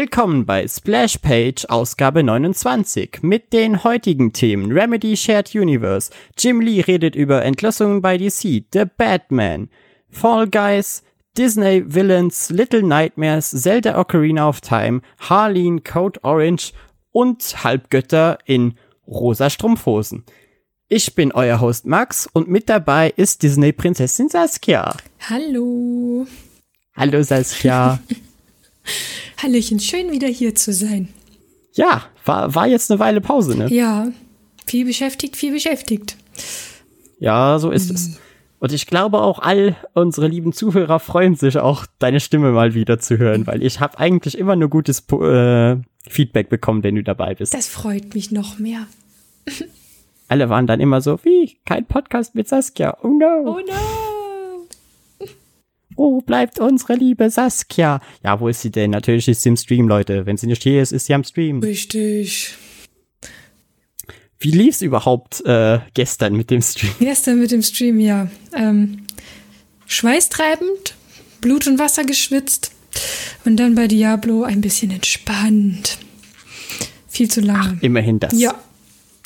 Willkommen bei Splash Page Ausgabe 29 mit den heutigen Themen Remedy Shared Universe, Jim Lee redet über Entlassungen bei DC, The Batman, Fall Guys, Disney Villains, Little Nightmares, Zelda Ocarina of Time, Harleen, Code Orange und Halbgötter in rosa Strumpfhosen. Ich bin euer Host Max und mit dabei ist Disney Prinzessin Saskia. Hallo. Hallo Saskia. Hallöchen, schön wieder hier zu sein. Ja, war, war jetzt eine Weile Pause, ne? Ja, viel beschäftigt, viel beschäftigt. Ja, so ist mhm. es. Und ich glaube auch all unsere lieben Zuhörer freuen sich auch, deine Stimme mal wieder zu hören, weil ich habe eigentlich immer nur gutes äh, Feedback bekommen, wenn du dabei bist. Das freut mich noch mehr. Alle waren dann immer so, wie, kein Podcast mit Saskia. Oh no. Oh no. Wo bleibt unsere liebe Saskia? Ja, wo ist sie denn? Natürlich ist sie im Stream, Leute. Wenn sie nicht hier ist, ist sie am Stream. Richtig. Wie lief's überhaupt äh, gestern mit dem Stream? Gestern mit dem Stream, ja. Ähm, schweißtreibend, Blut und Wasser geschwitzt und dann bei Diablo ein bisschen entspannt. Viel zu lange. Ach, immerhin das. Ja.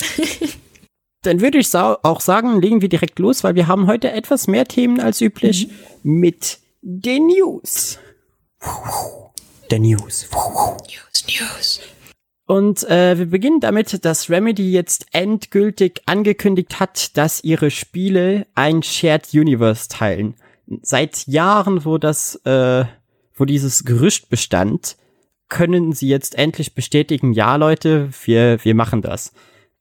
dann würde ich auch sagen, legen wir direkt los, weil wir haben heute etwas mehr Themen als üblich mhm. mit den News. Der News. News, News. Und äh, wir beginnen damit, dass Remedy jetzt endgültig angekündigt hat, dass ihre Spiele ein Shared Universe teilen. Seit Jahren, wo das, äh, wo dieses Gerücht bestand, können sie jetzt endlich bestätigen, ja Leute, wir, wir machen das.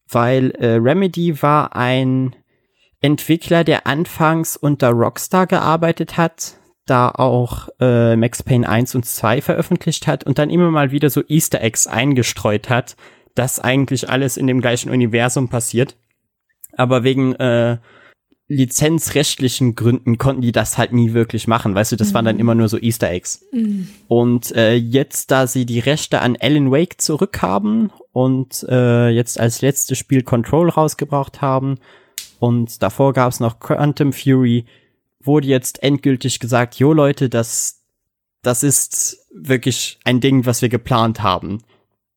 Weil äh, Remedy war ein Entwickler, der anfangs unter Rockstar gearbeitet hat, da auch äh, Max Payne 1 und 2 veröffentlicht hat und dann immer mal wieder so Easter Eggs eingestreut hat, dass eigentlich alles in dem gleichen Universum passiert. Aber wegen äh, lizenzrechtlichen Gründen konnten die das halt nie wirklich machen. Weißt du, das mhm. waren dann mhm. immer nur so Easter Eggs. Mhm. Und äh, jetzt, da sie die Rechte an Alan Wake zurückhaben und äh, jetzt als letztes Spiel Control rausgebracht haben und davor gab es noch Quantum Fury, wurde jetzt endgültig gesagt, jo Leute, das, das ist wirklich ein Ding, was wir geplant haben.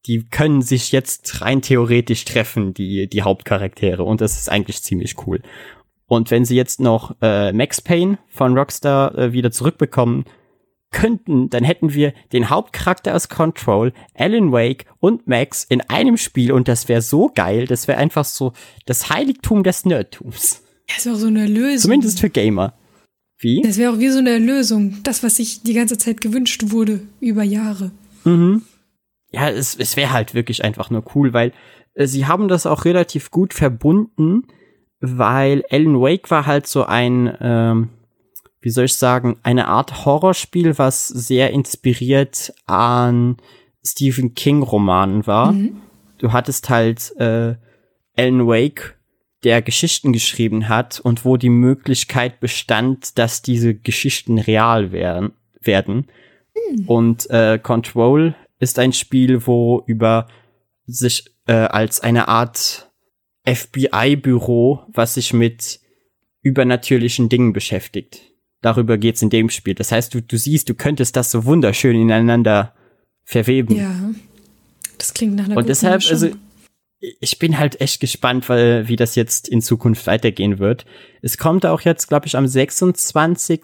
Die können sich jetzt rein theoretisch treffen, die, die Hauptcharaktere. Und das ist eigentlich ziemlich cool. Und wenn sie jetzt noch äh, Max Payne von Rockstar äh, wieder zurückbekommen könnten, dann hätten wir den Hauptcharakter aus Control, Alan Wake und Max in einem Spiel und das wäre so geil. Das wäre einfach so das Heiligtum des Nerdtums. Das ist auch so eine Lösung. Zumindest für Gamer. Wie? Das wäre auch wie so eine Erlösung. Das, was sich die ganze Zeit gewünscht wurde, über Jahre. Mhm. Ja, es, es wäre halt wirklich einfach nur cool, weil äh, sie haben das auch relativ gut verbunden, weil Alan Wake war halt so ein, ähm, wie soll ich sagen, eine Art Horrorspiel, was sehr inspiriert an Stephen King Romanen war. Mhm. Du hattest halt äh, Alan Wake der Geschichten geschrieben hat und wo die Möglichkeit bestand, dass diese Geschichten real werden. werden. Hm. Und äh, Control ist ein Spiel, wo über sich äh, als eine Art FBI-Büro, was sich mit übernatürlichen Dingen beschäftigt. Darüber geht's in dem Spiel. Das heißt, du, du siehst, du könntest das so wunderschön ineinander verweben. Ja. Das klingt nach einer Und deshalb, Mischung. also ich bin halt echt gespannt, weil wie das jetzt in Zukunft weitergehen wird. Es kommt auch jetzt, glaube ich, am 26.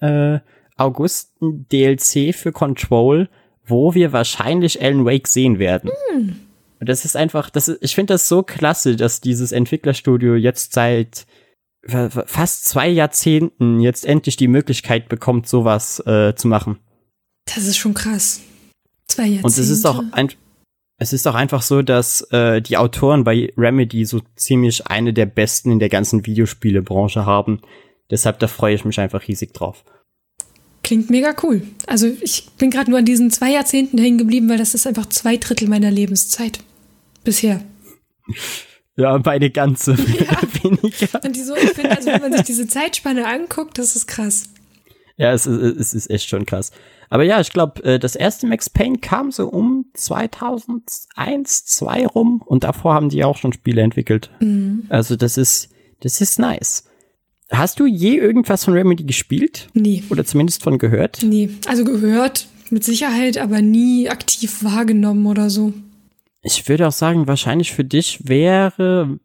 Äh, August ein DLC für Control, wo wir wahrscheinlich Alan Wake sehen werden. Hm. Und das ist einfach, das ist, ich finde das so klasse, dass dieses Entwicklerstudio jetzt seit fast zwei Jahrzehnten jetzt endlich die Möglichkeit bekommt, sowas äh, zu machen. Das ist schon krass. Zwei Jahrzehnte. Und es ist auch ein, es ist auch einfach so, dass äh, die Autoren bei Remedy so ziemlich eine der besten in der ganzen Videospielebranche haben. Deshalb, da freue ich mich einfach riesig drauf. Klingt mega cool. Also ich bin gerade nur an diesen zwei Jahrzehnten hängen geblieben, weil das ist einfach zwei Drittel meiner Lebenszeit. Bisher. Ja, beide ganze ja. weniger. Und die so, ich finde, also wenn man sich diese Zeitspanne anguckt, das ist krass. Ja, es ist, es ist echt schon krass. Aber ja, ich glaube, äh, das erste Max Payne kam so um 2001, 2 rum und davor haben die auch schon Spiele entwickelt. Mhm. Also das ist, das ist nice. Hast du je irgendwas von Remedy gespielt? Nee. Oder zumindest von gehört? Nee. Also gehört, mit Sicherheit aber nie aktiv wahrgenommen oder so. Ich würde auch sagen, wahrscheinlich für dich wäre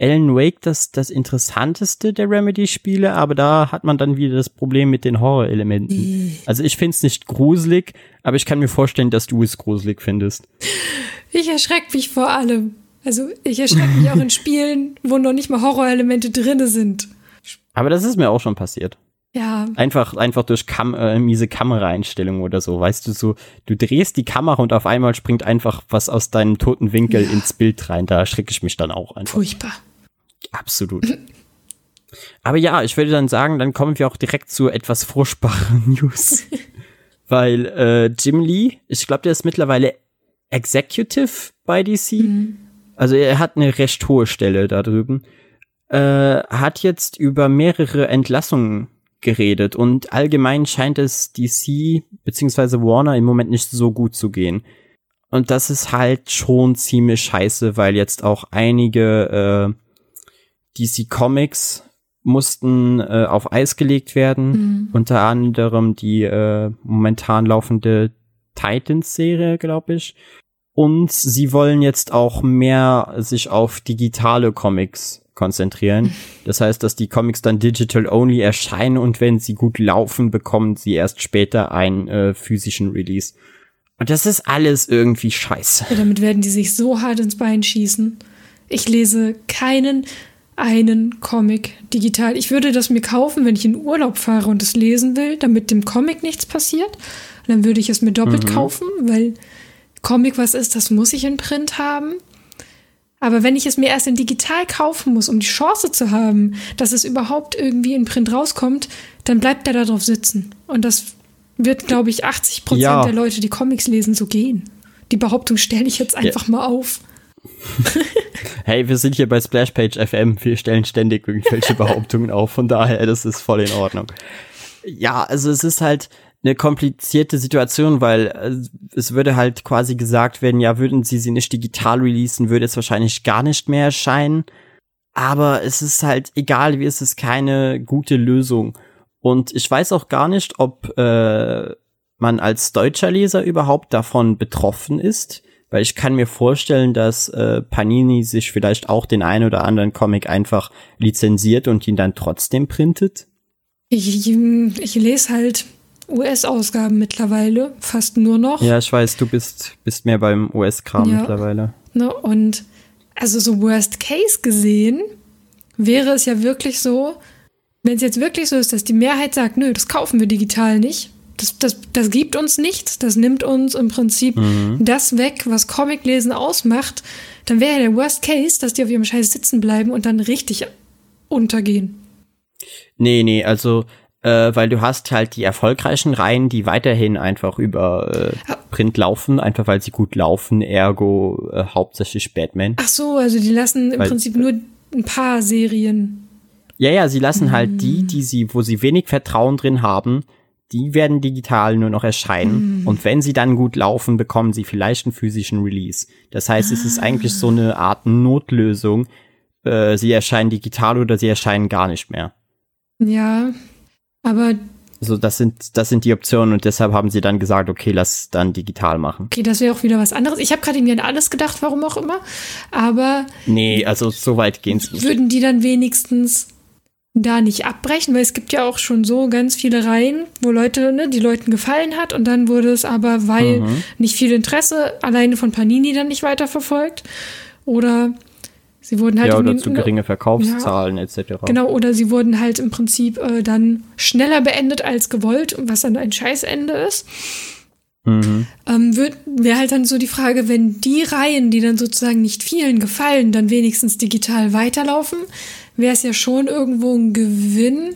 Alan Wake das, das interessanteste der Remedy-Spiele, aber da hat man dann wieder das Problem mit den Horrorelementen. Also ich find's nicht gruselig, aber ich kann mir vorstellen, dass du es gruselig findest. Ich erschrecke mich vor allem. Also ich erschrecke mich auch in Spielen, wo noch nicht mal Horrorelemente drinne sind. Aber das ist mir auch schon passiert. Ja, Einfach, einfach durch Kam äh, miese Kameraeinstellungen oder so. Weißt du, so, du drehst die Kamera und auf einmal springt einfach was aus deinem toten Winkel Ja. ins Bild rein. Da erschrecke ich mich dann auch einfach. furchtbar. Absolut. Aber ja, ich würde dann sagen, dann kommen wir auch direkt zu etwas furchtbaren News. Weil äh, Jim Lee, ich glaube, der ist mittlerweile Executive bei DC. Also er hat eine recht hohe Stelle da drüben. Äh, hat jetzt über mehrere Entlassungen geredet und allgemein scheint es DC beziehungsweise Warner im Moment nicht so gut zu gehen. Und das ist halt schon ziemlich scheiße, weil jetzt auch einige äh, DC Comics mussten äh, auf Eis gelegt werden. Unter anderem die äh, momentan laufende Titans-Serie, glaube ich. Und sie wollen jetzt auch mehr sich auf digitale Comics konzentrieren. Das heißt, dass die Comics dann digital only erscheinen und wenn sie gut laufen, bekommen sie erst später einen äh, physischen Release. Und das ist alles irgendwie scheiße. Ja, damit werden die sich so hart ins Bein schießen. Ich lese keinen einen Comic digital. Ich würde das mir kaufen, wenn ich in Urlaub fahre und es lesen will, damit dem Comic nichts passiert. Und dann würde ich es mir doppelt kaufen, weil Comic was ist, das muss ich in Print haben. Aber wenn ich es mir erst in digital kaufen muss, um die Chance zu haben, dass es überhaupt irgendwie in Print rauskommt, dann bleibt er da drauf sitzen. Und das wird, glaube ich, 80 Prozent Ja. der Leute, die Comics lesen, so gehen. Die Behauptung stelle ich jetzt einfach mal auf. Hey, wir sind hier bei Splashpage FM. Wir stellen ständig irgendwelche Behauptungen auf. Von daher, das ist voll in Ordnung. Ja, also es ist halt eine komplizierte Situation, weil äh, es würde halt quasi gesagt werden, ja, würden sie sie nicht digital releasen, würde es wahrscheinlich gar nicht mehr erscheinen. Aber es ist halt, egal wie, es ist keine gute Lösung. Und ich weiß auch gar nicht, ob äh, man als deutscher Leser überhaupt davon betroffen ist. Weil ich kann mir vorstellen, dass äh, Panini sich vielleicht auch den einen oder anderen Comic einfach lizenziert und ihn dann trotzdem printet. Ich, ich lese halt US-Ausgaben mittlerweile, fast nur noch. Ja, ich weiß, du bist, bist mehr beim US-Kram Ja. mittlerweile. Ne? Und also so Worst Case gesehen wäre es ja wirklich so, wenn es jetzt wirklich so ist, dass die Mehrheit sagt, nö, das kaufen wir digital nicht. Das, das, das gibt uns nichts, das nimmt uns im Prinzip das weg, was Comiclesen ausmacht, dann wäre ja der Worst Case, dass die auf ihrem Scheiß sitzen bleiben und dann richtig untergehen. Nee, nee, also, äh, weil du hast halt die erfolgreichen Reihen, die weiterhin einfach über äh, Ah. Print laufen, einfach weil sie gut laufen, ergo äh, hauptsächlich Batman. Ach so, also die lassen im Weil- Prinzip nur ein paar Serien. Ja, ja, sie lassen halt Mm. die, die sie, wo sie wenig Vertrauen drin haben, die werden digital nur noch erscheinen. Mm. Und wenn sie dann gut laufen, bekommen sie vielleicht einen physischen Release. Das heißt, es ist eigentlich so eine Art Notlösung. Äh, sie erscheinen digital oder sie erscheinen gar nicht mehr. Ja, aber Also das sind, das sind die Optionen und deshalb haben sie dann gesagt, okay, lass dann digital machen. okay, das wäre auch wieder was anderes. Ich habe gerade irgendwie an alles gedacht, warum auch immer. Aber Nee, also so weit gehen's nicht. würden die dann wenigstens da nicht abbrechen? Weil es gibt ja auch schon so ganz viele Reihen, wo Leute, ne, die Leuten gefallen hat und dann wurde es aber, weil Mhm. nicht viel Interesse alleine von Panini dann nicht weiterverfolgt. Oder sie wurden halt Ja, oder zu geringe Verkaufszahlen etc. Genau, oder sie wurden halt im Prinzip äh, dann schneller beendet als gewollt, was dann ein Scheißende ist. Mhm. Ähm, Wäre halt dann so die Frage, wenn die Reihen, die dann sozusagen nicht vielen gefallen, dann wenigstens digital weiterlaufen, wäre es ja schon irgendwo ein Gewinn,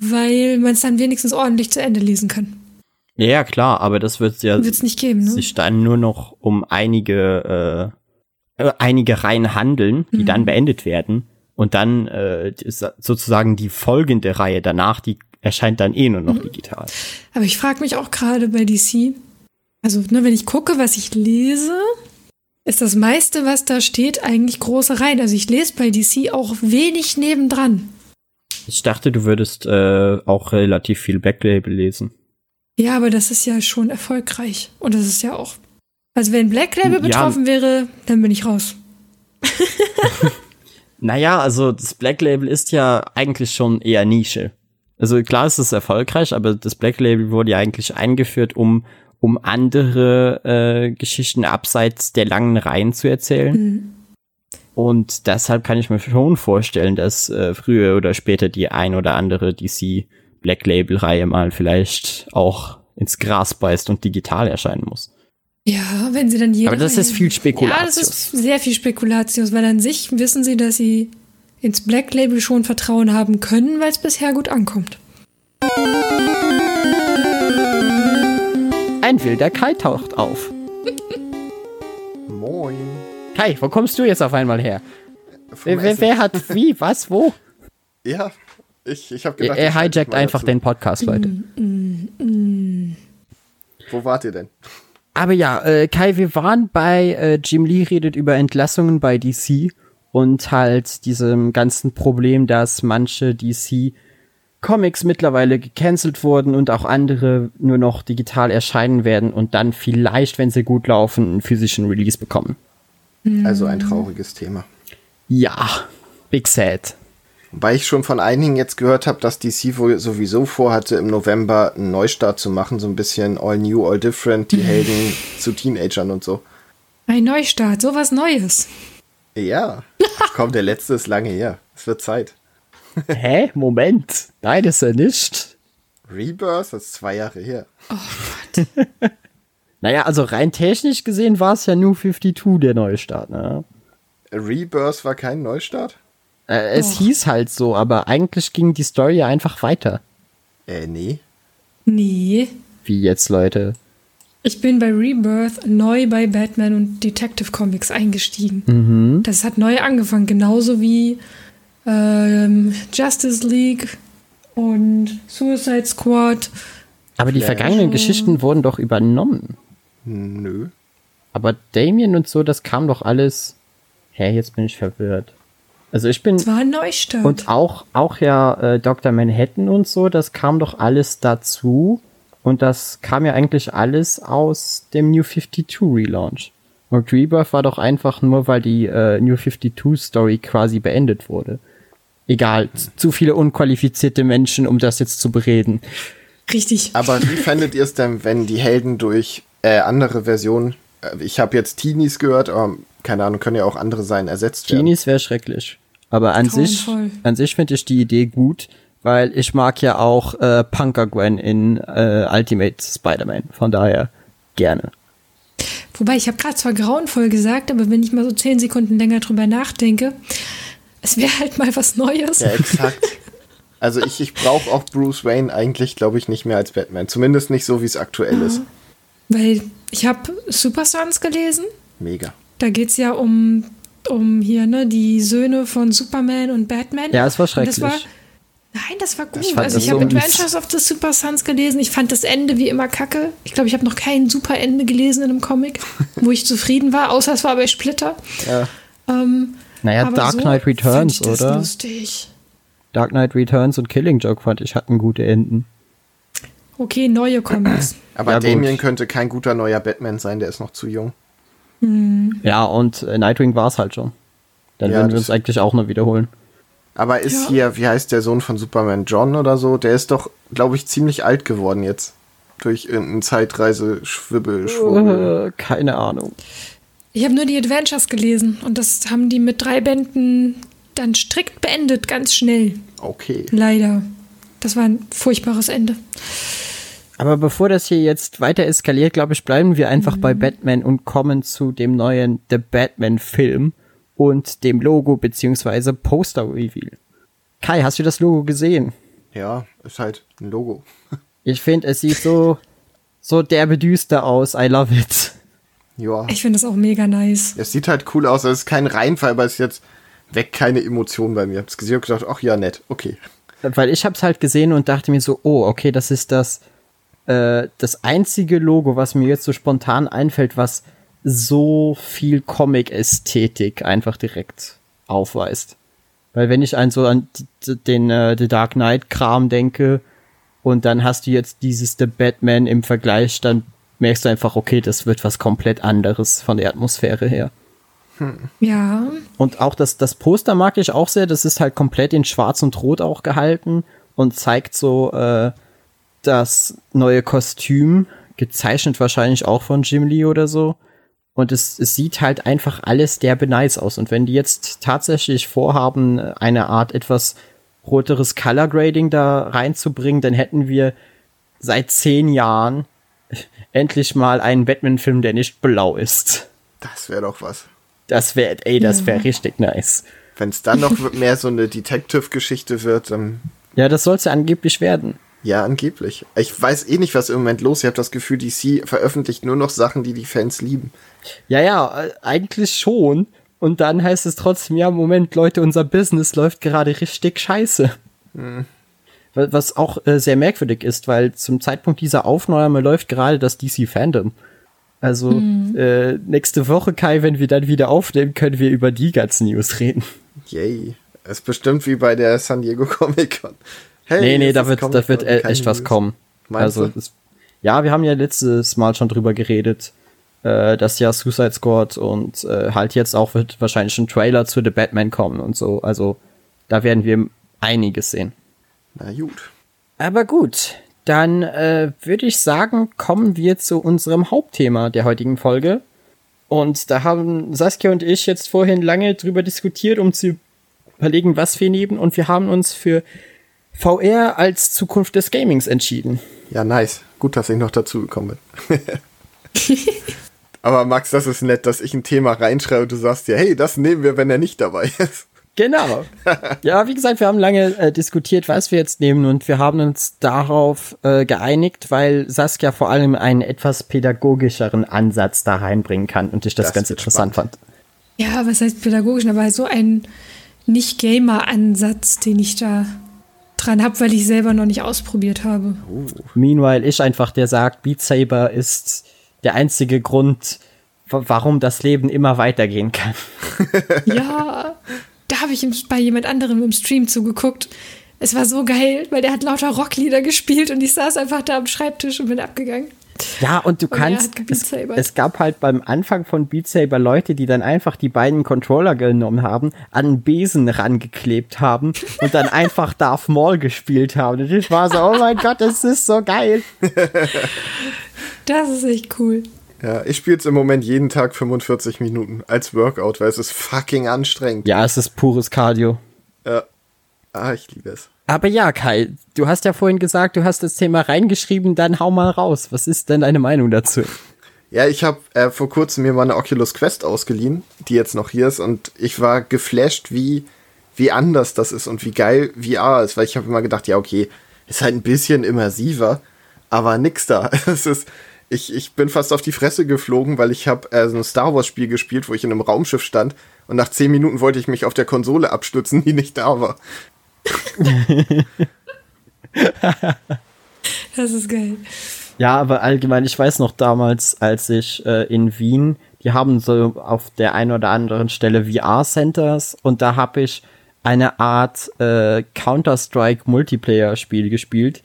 weil man es dann wenigstens ordentlich zu Ende lesen kann. Ja, ja, klar, aber das wird ja Wird es nicht geben, ne? sich dann nur noch um einige, äh, einige Reihen handeln, die Mhm. dann beendet werden. Und dann äh, sozusagen die folgende Reihe danach, die erscheint dann eh nur Mhm. noch digital. Aber ich frage mich auch gerade bei DC, also ne, wenn ich gucke, was ich lese, ist das meiste, was da steht, eigentlich große Reihen. Also ich lese bei DC auch wenig nebendran. Ich dachte, du würdest äh, auch relativ viel Backlabel lesen. Ja, aber das ist ja schon erfolgreich. Und das ist ja auch. Also wenn Black Label Ja. betroffen wäre, dann bin ich raus. Naja, also das Black Label ist ja eigentlich schon eher Nische. Also klar ist es erfolgreich, aber das Black Label wurde ja eigentlich eingeführt, um, um andere äh, Geschichten abseits der langen Reihen zu erzählen. Und deshalb kann ich mir schon vorstellen, dass äh, früher oder später die ein oder andere DC Black Label Reihe mal vielleicht auch ins Gras beißt und digital erscheinen muss. Ja, wenn sie dann jede Aber das ist viel Ja, das ist sehr viel Spekulatius, weil an sich wissen sie, dass sie ins Black Label schon Vertrauen haben können, weil es bisher gut ankommt. Ein wilder Kai taucht auf. Moin. Kai, wo kommst du jetzt auf einmal her? Wer, wer, hat wie, was, wo? Ja, ich, ich habe Er, gedacht. er schalte hijackt einfach dazu. den Podcast, Leute. Wo wart ihr denn? Aber ja, äh, Kai, wir waren bei äh, Jim Lee redet über Entlassungen bei DC und halt diesem ganzen Problem, dass manche DC Comics mittlerweile gecancelt wurden und auch andere nur noch digital erscheinen werden und dann vielleicht, wenn sie gut laufen, einen physischen Release bekommen. Also ein trauriges Thema. Ja, big sad. Wobei ich schon von einigen jetzt gehört habe, dass DC wohl sowieso vorhatte, im November einen Neustart zu machen, so ein bisschen all new, all different, die Helden zu Teenagern und so. Ein Neustart, sowas Neues. Ja, komm, der letzte ist lange her. Es wird Zeit. Hä? Moment. Nein, ist er nicht. Rebirth ist zwei Jahre her. Naja, also rein technisch gesehen war es ja nur 52 der Neustart, ne? Rebirth war kein Neustart? Äh, es hieß halt so, aber eigentlich ging die Story ja einfach weiter. Äh, nee. Nee. Wie jetzt, Leute. Ich bin bei Rebirth neu bei Batman und Detective Comics eingestiegen. Das hat neu angefangen, genauso wie ähm, Justice League und Suicide Squad. Aber die Flash. vergangenen Geschichten wurden doch übernommen. Nö. Aber Damien und so, das kam doch alles. Hä, jetzt bin ich verwirrt. Also ich bin. Es war ein Neustart. Und auch, auch ja äh, Dr. Manhattan und so, das kam doch alles dazu. Und das kam ja eigentlich alles aus dem New 52 Relaunch. Und Rebirth war doch einfach nur, weil die äh, New 52 Story quasi beendet wurde. Egal, zu viele unqualifizierte Menschen, um das jetzt zu bereden. Richtig. Aber wie fändet ihr es denn, wenn die Helden durch äh, andere Versionen, äh, ich habe jetzt Teenies gehört, aber keine Ahnung, können ja auch andere sein, ersetzt werden? Teenies wäre schrecklich. Aber an sich, an sich finde ich die Idee gut, weil ich mag ja auch äh, Punker Gwen in äh, Ultimate Spider-Man. Von daher gerne. Wobei, ich habe gerade zwar grauenvoll gesagt, aber wenn ich mal so zehn Sekunden länger drüber nachdenke, es wäre halt mal was Neues. Ja, exakt. Also ich, ich brauche auch Bruce Wayne eigentlich, glaube ich, nicht mehr als Batman. Zumindest nicht so, wie es aktuell ist. Weil ich habe Super Sons gelesen. Mega. Da geht's ja um, um hier, ne, die Söhne von Superman und Batman. Ja, es war schrecklich. Das war, nein, das war gut. Ich fand also ich habe so mies. Adventures of the Super Sons gelesen. Ich fand das Ende wie immer kacke. Ich glaube, ich habe noch kein super Ende gelesen in einem Comic, wo ich zufrieden war, außer es war bei Splitter. Ja. Ähm, naja, aber Dark so Knight Returns, ich das oder? lustig. Dark Knight Returns und Killing Joke fand ich hatten gute Enden. Okay, neue Comics. Aber Ja, gut. Damien könnte kein guter neuer Batman sein, der ist noch zu jung. Ja, und äh, Nightwing war es halt schon. Dann Ja, würden wir uns eigentlich auch nur wiederholen. Aber ist Ja. hier, wie heißt der Sohn von Superman, John oder so? Der ist doch, glaube ich, ziemlich alt geworden jetzt. Durch irgendeinen Zeitreise, Schwibbel, Schwurbel. Äh, keine Ahnung. Ich habe nur die Adventures gelesen und das haben die mit drei Bänden dann strikt beendet, ganz schnell. Okay. Leider. Das war ein furchtbares Ende. Aber bevor das hier jetzt weiter eskaliert, glaube ich, bleiben wir einfach bei Batman und kommen zu dem neuen The Batman Film und dem Logo beziehungsweise Poster Reveal. Kai, hast du das Logo gesehen? Ja, ist halt ein Logo. Ich finde, es sieht so, so derbe düster aus. I love it. Ja. Ich finde das auch mega nice. Es sieht halt cool aus. Es ist kein Reinfall, aber es ist jetzt weg keine Emotion bei mir. Ich hab's gesehen und gedacht, ach ja, nett, okay. Weil ich hab's halt gesehen und dachte mir so, oh, okay, das ist das, äh, das einzige Logo, was mir jetzt so spontan einfällt, was so viel Comic-Ästhetik einfach direkt aufweist. Weil wenn ich an so an den äh, The Dark Knight-Kram denke, Und dann hast du jetzt dieses The Batman im Vergleich, dann merkst du einfach, okay, das wird was komplett anderes von der Atmosphäre her. Ja. Und auch das, das Poster mag ich auch sehr. Das ist halt komplett in Schwarz und Rot auch gehalten und zeigt so äh, das neue Kostüm, gezeichnet wahrscheinlich auch von Jim Lee oder so. Und es, es sieht halt einfach alles derbe nice aus. Und wenn die jetzt tatsächlich vorhaben, eine Art etwas roteres Color Grading da reinzubringen, dann hätten wir seit zehn Jahren endlich mal einen Batman-Film, der nicht blau ist. Das wäre doch was. Das wäre, ey, das wäre richtig nice. Wenn es dann noch mehr so eine Detective-Geschichte wird, dann. Ja, das soll es ja angeblich werden. Ja, angeblich. Ich weiß eh nicht, was im Moment los ist. Ich habe das Gefühl, DC veröffentlicht nur noch Sachen, die die Fans lieben. Ja, ja, äh, eigentlich schon. Und dann heißt es trotzdem, ja, Moment, Leute, unser Business läuft gerade richtig scheiße. Hm. Was auch äh, sehr merkwürdig ist, weil zum Zeitpunkt dieser Aufnahme läuft gerade das DC Fandom. Also mhm. äh, nächste Woche, Kai, wenn wir dann wieder aufnehmen, können wir über die ganzen News reden. Yay. Es ist bestimmt wie bei der San Diego Comic Con. Hey, nee, nee, da wird, da wird e- echt was kommen. Meinst also, das, ja, wir haben ja letztes Mal schon drüber geredet, äh, dass ja Suicide Squad und äh, halt jetzt auch wird wahrscheinlich ein Trailer zu The Batman kommen und so. Also, da werden wir einiges sehen. Na gut. Aber gut, dann äh, würde ich sagen, kommen wir zu unserem Hauptthema der heutigen Folge. Und da haben Saskia und ich jetzt vorhin lange drüber diskutiert, um zu überlegen, was wir nehmen. Und wir haben uns für VR als Zukunft des Gamings entschieden. Ja, nice. Gut, dass ich noch dazu gekommen bin. Aber Max, das ist nett, dass ich ein Thema reinschreibe und du sagst ja, hey, das nehmen wir, wenn er nicht dabei ist. Genau. Ja, wie gesagt, wir haben lange äh, diskutiert, was wir jetzt nehmen und wir haben uns darauf äh, geeinigt, weil Saskia vor allem einen etwas pädagogischeren Ansatz da reinbringen kann und ich das, das ganz interessant spannend. fand. Ja, was heißt pädagogisch? Aber so ein Nicht-Gamer-Ansatz, den ich da dran habe, weil ich selber noch nicht ausprobiert habe. Uh. Meanwhile, ich einfach, der sagt, Beat Saber ist der einzige Grund, warum das Leben immer weitergehen kann. ja, da habe ich bei jemand anderem im Stream zugeguckt. Es war so geil, weil der hat lauter Rocklieder gespielt und ich saß einfach da am Schreibtisch und bin abgegangen. Ja, und du und kannst. Es, es, gab halt beim Anfang von Beat Saber Leute, die dann einfach die beiden Controller genommen haben, an einen Besen rangeklebt haben und dann einfach Darth Maul gespielt haben. Und ich war so, oh mein Gott, das ist so geil. Das ist echt cool. Ja, ich spiele es im Moment jeden Tag 45 Minuten als Workout, weil es ist fucking anstrengend. Ja, es ist pures Cardio. Ja. Ah, ich liebe es. Aber ja, Kai, du hast ja vorhin gesagt, du hast das Thema reingeschrieben, dann hau mal raus. Was ist denn deine Meinung dazu? Ja, ich habe äh, vor kurzem mir mal eine Oculus Quest ausgeliehen, die jetzt noch hier ist, und ich war geflasht, wie, wie anders das ist und wie geil VR ist, weil ich habe immer gedacht, ja, okay, ist halt ein bisschen immersiver, aber nix da. Es ist, ich, ich bin fast auf die Fresse geflogen, weil ich habe äh, so ein Star Wars Spiel gespielt, wo ich in einem Raumschiff stand und nach zehn Minuten wollte ich mich auf der Konsole abstützen, die nicht da war. das ist geil. Ja, aber allgemein, ich weiß noch damals, als ich äh, in Wien, die haben so auf der einen oder anderen Stelle VR-Centers und da habe ich eine Art äh, Counter-Strike Multiplayer-Spiel gespielt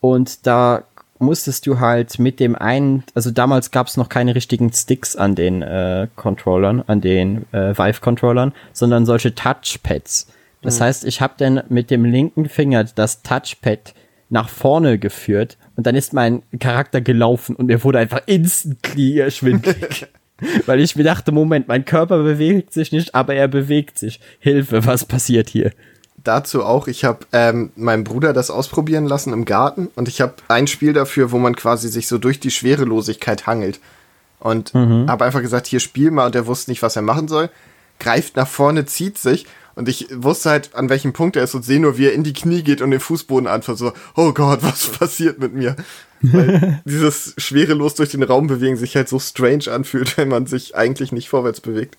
und da musstest du halt mit dem einen, also damals gab es noch keine richtigen Sticks an den äh, Controllern, an den äh, Vive-Controllern, sondern solche Touchpads. Das mhm. heißt, ich habe dann mit dem linken Finger das Touchpad nach vorne geführt und dann ist mein Charakter gelaufen und mir wurde einfach instantly schwindelig. Weil ich mir dachte, Moment, mein Körper bewegt sich nicht, aber er bewegt sich. Hilfe, was passiert hier? dazu auch, ich habe ähm, meinem Bruder das ausprobieren lassen im Garten und ich habe ein Spiel dafür, wo man quasi sich so durch die Schwerelosigkeit hangelt. Und mhm. habe einfach gesagt, hier spiel mal und er wusste nicht, was er machen soll. Greift nach vorne, zieht sich und ich wusste halt, an welchem Punkt er ist und sehe nur, wie er in die Knie geht und den Fußboden anfasst. So, oh Gott, was passiert mit mir? Weil dieses schwerelos durch den Raum bewegen sich halt so strange anfühlt, wenn man sich eigentlich nicht vorwärts bewegt.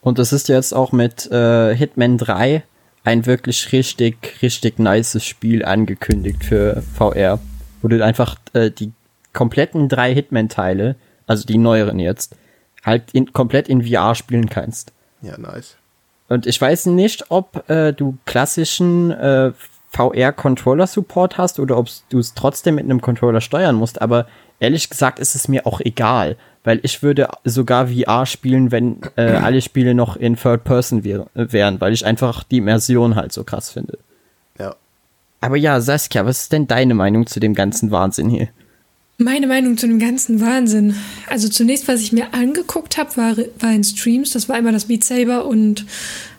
Und das ist jetzt auch mit äh, Hitman 3 ein wirklich richtig, richtig nices Spiel angekündigt für VR, wo du einfach äh, die kompletten drei Hitman-Teile, also die neueren jetzt, halt in, komplett in VR spielen kannst. Ja, nice. Und ich weiß nicht, ob äh, du klassischen äh, VR-Controller-Support hast oder ob du es trotzdem mit einem Controller steuern musst. Aber ehrlich gesagt ist es mir auch egal, weil ich würde sogar VR spielen, wenn äh, alle Spiele noch in Third Person wär wären, weil ich einfach die Immersion halt so krass finde. Ja. Aber ja, Saskia, was ist denn deine Meinung zu dem ganzen Wahnsinn hier? Meine Meinung zu dem ganzen Wahnsinn. Also zunächst, was ich mir angeguckt habe, war, war in Streams. Das war einmal das Beat Saber und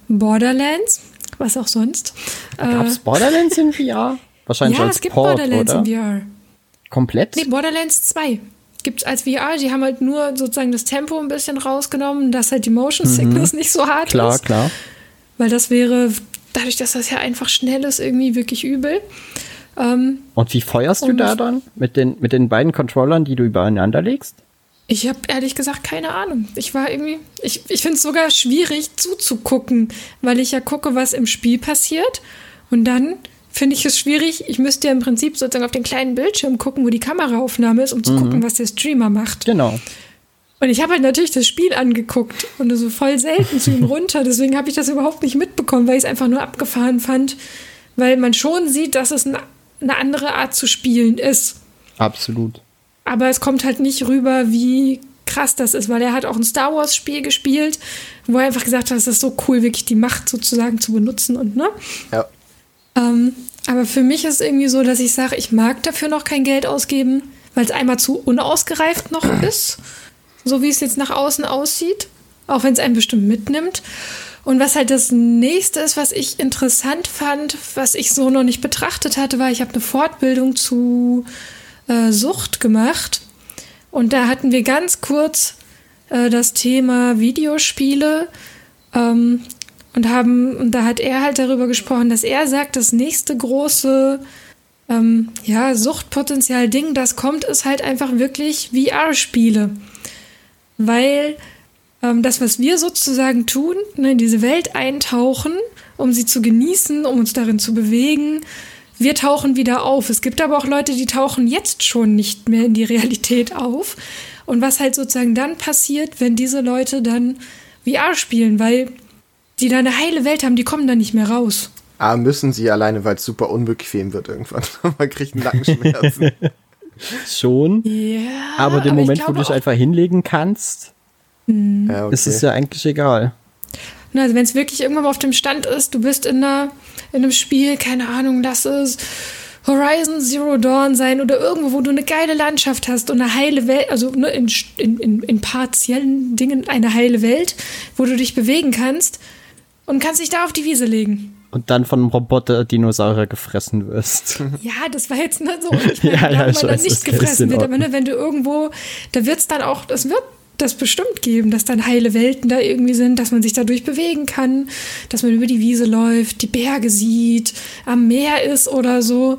Borderlands. Was auch sonst. Gab es Borderlands in VR? Wahrscheinlich ja, als es gibt Port, Borderlands oder? in VR. Komplett? Nee, Borderlands 2 gibt's als VR. Die haben halt nur sozusagen das Tempo ein bisschen rausgenommen, dass halt die Motion Sickness nicht so hart Mhm. Klar, ist. klar. Weil das wäre, dadurch, dass das ja einfach schnell ist, irgendwie wirklich übel. Ähm, Und wie feuerst du da dann? Mit den, mit den beiden Controllern, die du übereinander legst? Ich habe ehrlich gesagt keine Ahnung. Ich war irgendwie, ich, ich finde es sogar schwierig zuzugucken, weil ich ja gucke, was im Spiel passiert. Und dann finde ich es schwierig. Ich müsste ja im Prinzip sozusagen auf den kleinen Bildschirm gucken, wo die Kameraaufnahme ist, um zu gucken, was der Streamer macht. Genau. Und ich habe halt natürlich das Spiel angeguckt und so voll selten zu ihm runter. Deswegen habe ich das überhaupt nicht mitbekommen, weil ich es einfach nur abgefahren fand, weil man schon sieht, dass es eine, eine andere Art zu spielen ist. Absolut. Aber es kommt halt nicht rüber, wie krass das ist, weil er hat auch ein Star Wars Spiel gespielt, wo er einfach gesagt hat, es ist so cool, wirklich die Macht sozusagen zu benutzen und ne. Ja. Ähm, aber für mich ist es irgendwie so, dass ich sage, ich mag dafür noch kein Geld ausgeben, weil es einmal zu unausgereift noch ist, so wie es jetzt nach außen aussieht, auch wenn es einen bestimmt mitnimmt. Und was halt das nächste ist, was ich interessant fand, was ich so noch nicht betrachtet hatte, war, ich habe eine Fortbildung zu äh, Sucht gemacht. Und da hatten wir ganz kurz äh, das Thema Videospiele ähm, und haben, und da hat er halt darüber gesprochen, dass er sagt, das nächste große ähm, ja, Suchtpotenzial-Ding, das kommt, ist halt einfach wirklich VR-Spiele. Weil das, was wir sozusagen tun, ne, in diese Welt eintauchen, um sie zu genießen, um uns darin zu bewegen, wir tauchen wieder auf. Es gibt aber auch Leute, die tauchen jetzt schon nicht mehr in die Realität auf. Und was halt sozusagen dann passiert, wenn diese Leute dann VR spielen, weil die da eine heile Welt haben, die kommen da nicht mehr raus. Aber müssen sie alleine, weil es super unbequem wird irgendwann. Man kriegt Nackenschmerzen. Schon. Ja. aber den Moment, ich wo du auch- einfach hinlegen kannst, ja, okay. ist es ja eigentlich egal. Na, Also wenn es wirklich irgendwann mal auf dem Stand ist, du bist in, einer, in einem Spiel, keine Ahnung, lass es Horizon Zero Dawn sein oder irgendwo, wo du eine geile Landschaft hast und eine heile Welt, also ne, in, in, in, in partiellen Dingen eine heile Welt, wo du dich bewegen kannst und kannst dich da auf die Wiese legen. Und dann von einem Roboter-Dinosaurier gefressen wirst. Ja, das war jetzt nicht so. Ich meine, Ja, ja, man dann nicht ist gefressen wird. Aber Ordnung. ne, wenn du irgendwo, da wird es dann auch, das wird das bestimmt geben, dass dann heile Welten da irgendwie sind, dass man sich dadurch bewegen kann, dass man über die Wiese läuft, die Berge sieht, am Meer ist oder so.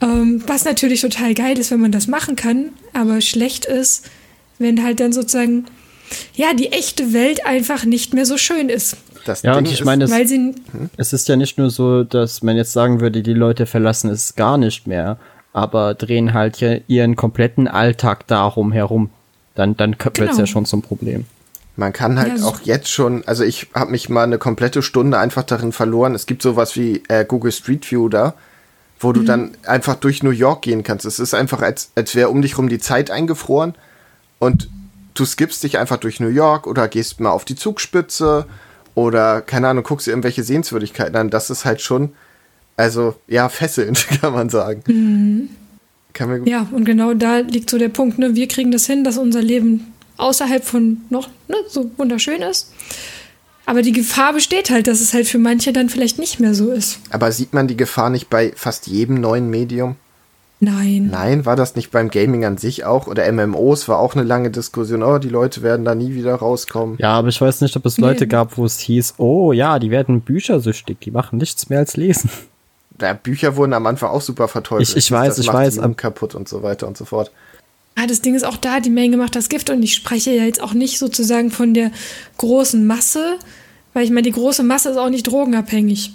Ähm, was natürlich total geil ist, wenn man das machen kann, aber schlecht ist, wenn halt dann sozusagen, ja, die echte Welt einfach nicht mehr so schön ist. Das Ja, Ding und ich ist- meine, es, Weil sie, es ist ja nicht nur so, dass man jetzt sagen würde, die Leute verlassen es gar nicht mehr, aber drehen halt ja ihren kompletten Alltag darum herum. Dann, dann wird es Genau. ja schon zum Problem. Man kann halt Ja, auch jetzt schon, also ich habe mich mal eine komplette Stunde einfach darin verloren. Es gibt sowas wie äh, Google Street View da, wo Mhm. du dann einfach durch New York gehen kannst. Es ist einfach, als, als wäre um dich rum die Zeit eingefroren und du skippst dich einfach durch New York oder gehst mal auf die Zugspitze oder, keine Ahnung, guckst dir irgendwelche Sehenswürdigkeiten an. Das ist halt schon, also, ja, fesselnd, kann man sagen. Kann mir gut. Ja, und genau da liegt so der Punkt. Ne? Wir kriegen das hin, dass unser Leben außerhalb von noch ne, so wunderschön ist. Aber die Gefahr besteht halt, dass es halt für manche dann vielleicht nicht mehr so ist. Aber sieht man die Gefahr nicht bei fast jedem neuen Medium? Nein. Nein, war das nicht beim Gaming an sich auch? Oder MMOs war auch eine lange Diskussion. Oh, die Leute werden da nie wieder rauskommen. Ja, aber ich weiß nicht, ob es Leute Nee. gab, wo es hieß, oh ja, die werden büchersüchtig, die machen nichts mehr als lesen. Ja, Bücher wurden am Anfang auch super verteufelt. Ich- ich weiß, das ich macht weiß, die am- kaputt und so weiter und so fort. Ah, das Ding ist auch da, die Menge macht das Gift. Und ich spreche ja jetzt auch nicht sozusagen von der großen Masse, weil ich meine, die große Masse ist auch nicht drogenabhängig.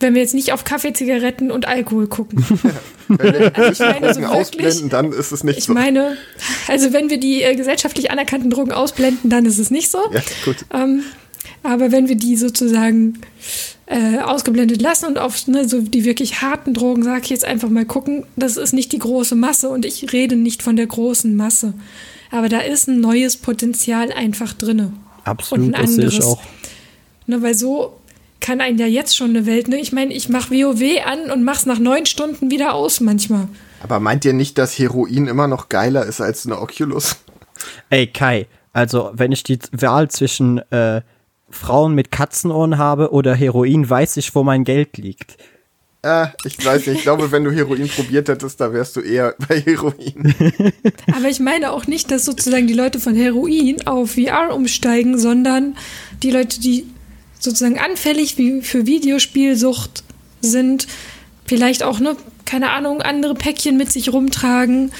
Wenn wir jetzt nicht auf Kaffee, Zigaretten und Alkohol gucken. Wenn wir Also ich meine Drogen ausblenden, dann ist es nicht Ich so. meine, also wenn wir die äh, gesellschaftlich anerkannten Drogen ausblenden, dann ist es nicht so. Ja, gut. Ähm, aber wenn wir die sozusagen äh, ausgeblendet lassen und auf ne, so die wirklich harten Drogen, sag ich jetzt einfach mal gucken, das ist nicht die große Masse und ich rede nicht von der großen Masse. Aber da ist ein neues Potenzial einfach drinne. Absolut, und ein anderes. Das auch. Ne, weil so kann einen ja jetzt schon eine Welt, ne? Ich meine, ich mache WoW an und mach's nach neun Stunden wieder aus manchmal. Aber meint ihr nicht, dass Heroin immer noch geiler ist als eine Oculus? Ey, Kai, also wenn ich die Wahl zwischen äh, Frauen mit Katzenohren habe oder Heroin, weiß ich, wo mein Geld liegt. Äh, ich weiß nicht. Ich glaube, wenn du Heroin probiert hättest, da wärst du eher bei Heroin. Aber ich meine auch nicht, dass sozusagen die Leute von Heroin auf VR umsteigen, sondern die Leute, die sozusagen anfällig für Videospielsucht sind, vielleicht auch, ne, keine Ahnung, andere Päckchen mit sich rumtragen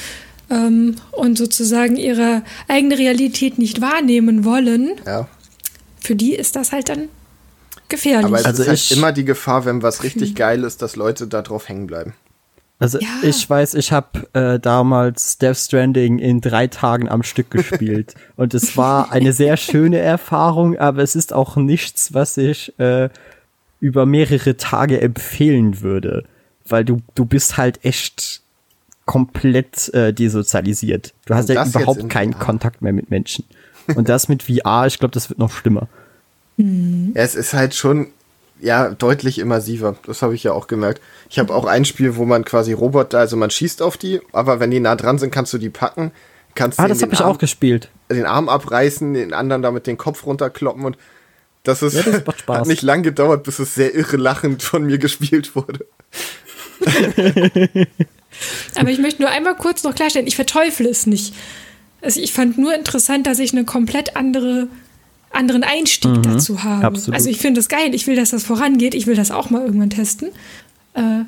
ähm, und sozusagen ihre eigene Realität nicht wahrnehmen wollen. Ja für die ist das halt dann gefährlich. Aber es also ist halt immer die Gefahr, wenn was richtig geil ist, dass Leute da drauf hängen bleiben. Also ja. ich weiß, ich habe äh, damals Death Stranding in drei Tagen am Stück gespielt und es war eine sehr schöne Erfahrung, aber es ist auch nichts, was ich äh, über mehrere Tage empfehlen würde, weil du du bist halt echt komplett äh, desozialisiert. Du hast ja überhaupt keinen Kontakt mehr mit Menschen. Und das mit VR, ich glaube, das wird noch schlimmer. Mhm. Es ist halt schon ja deutlich immersiver. Das habe ich ja auch gemerkt. Ich habe auch ein Spiel, wo man quasi Roboter, also man schießt auf die, aber wenn die nah dran sind, kannst du die packen. Kannst ah, das habe ich auch gespielt. Den Arm abreißen, den anderen damit den Kopf runterkloppen und das ist ja, das hat nicht lang gedauert, bis es sehr irre lachend von mir gespielt wurde. aber ich möchte nur einmal kurz noch klarstellen, ich verteufle es nicht. Also ich fand nur interessant, dass ich eine komplett andere anderen Einstieg mhm, dazu habe. Absolut. Also ich finde das geil, ich will, dass das vorangeht, ich will das auch mal irgendwann testen. Äh,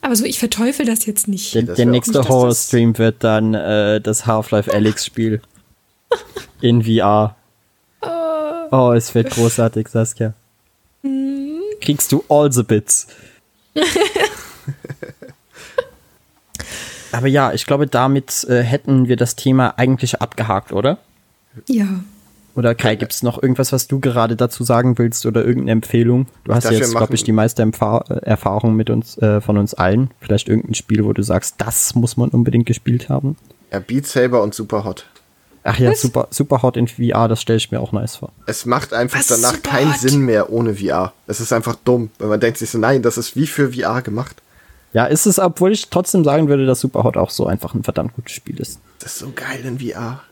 aber so, ich verteufel das jetzt nicht. Der, der nächste Horror-Stream wird dann äh, das Half-Life Alyx-Spiel in VR. Oh. oh, es wird großartig, Saskia. Mhm. Kriegst du all the bits. Aber ja, ich glaube, damit äh, hätten wir das Thema eigentlich abgehakt, oder? Ja. Oder Kai, gibt es noch irgendwas, was du gerade dazu sagen willst oder irgendeine Empfehlung? Du hast jetzt, glaube ich, die meiste Empfa äh, Erfahrung mit uns, äh, von uns allen. Vielleicht irgendein Spiel, wo du sagst, das muss man unbedingt gespielt haben. Ja, Beat Saber und Superhot. Ach ja, super, super Hot in VR, das stelle ich mir auch nice vor. Es macht einfach Was danach keinen Sinn mehr ohne VR. Es ist einfach dumm, wenn man denkt sich so, nein, das ist wie für VR gemacht. Ja, ist es, obwohl ich trotzdem sagen würde, dass Superhot auch so einfach ein verdammt gutes Spiel ist. Das ist so geil in VR.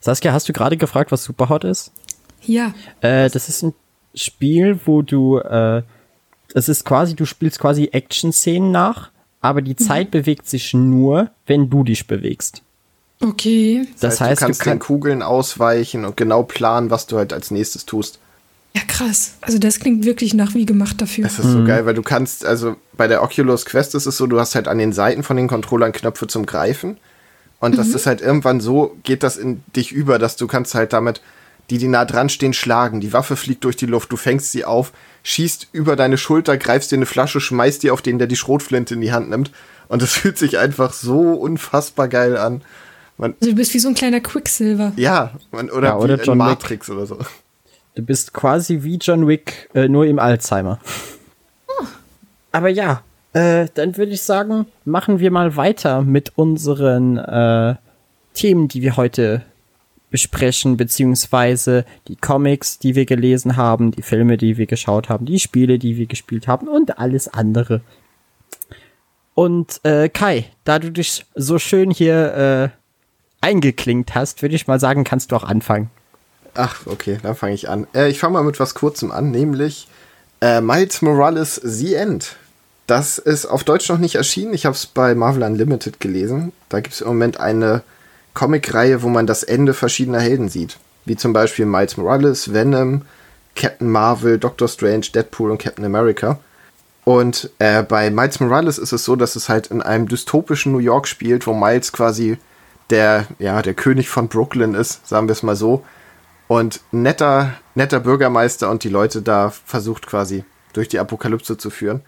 Saskia, hast du gerade gefragt, was Superhot ist? Ja. Äh, das ist ein Spiel, wo du, äh, es ist quasi, du spielst quasi Action-Szenen nach, aber die mhm. Zeit bewegt sich nur, wenn du dich bewegst. Okay. Das, heißt, du kannst du kann den Kugeln ausweichen und genau planen, was du halt als nächstes tust. Ja, krass. Also das klingt wirklich nach wie gemacht dafür. Das ist so mhm. geil, weil du kannst, also bei der Oculus Quest ist es so, du hast halt an den Seiten von den Controllern Knöpfe zum Greifen. Und mhm. das ist halt irgendwann so, geht das in dich über, dass du kannst halt damit die, die nah dran stehen, schlagen. Die Waffe fliegt durch die Luft, du fängst sie auf, schießt über deine Schulter, greifst dir eine Flasche, schmeißt die auf den, der die Schrotflinte in die Hand nimmt. Und das fühlt sich einfach so unfassbar geil an. Man, also du bist wie so ein kleiner Quicksilver. Ja, man, oder, ja, oder wie John Matrix Wick. oder so. Du bist quasi wie John Wick, äh, nur im Alzheimer. Oh. Aber ja, äh, dann würde ich sagen, machen wir mal weiter mit unseren äh, Themen, die wir heute besprechen, beziehungsweise die Comics, die wir gelesen haben, die Filme, die wir geschaut haben, die Spiele, die wir gespielt haben und alles andere. Und äh, Kai, da du dich so schön hier äh, eingeklinkt hast, würde ich mal sagen, kannst du auch anfangen. Ach, okay, dann fange ich an. Äh, ich fange mal mit was Kurzem an, nämlich äh, Miles Morales The End. Das ist auf Deutsch noch nicht erschienen. Ich habe es bei Marvel Unlimited gelesen. Da gibt es im Moment eine Comic-Reihe, wo man das Ende verschiedener Helden sieht. Wie zum Beispiel Miles Morales, Venom, Captain Marvel, Doctor Strange, Deadpool und Captain America. Und äh, bei Miles Morales ist es so, dass es halt in einem dystopischen New York spielt, wo Miles quasi der, ja, der König von Brooklyn ist, sagen wir es mal so und netter, netter Bürgermeister und die Leute da versucht quasi durch die Apokalypse zu führen.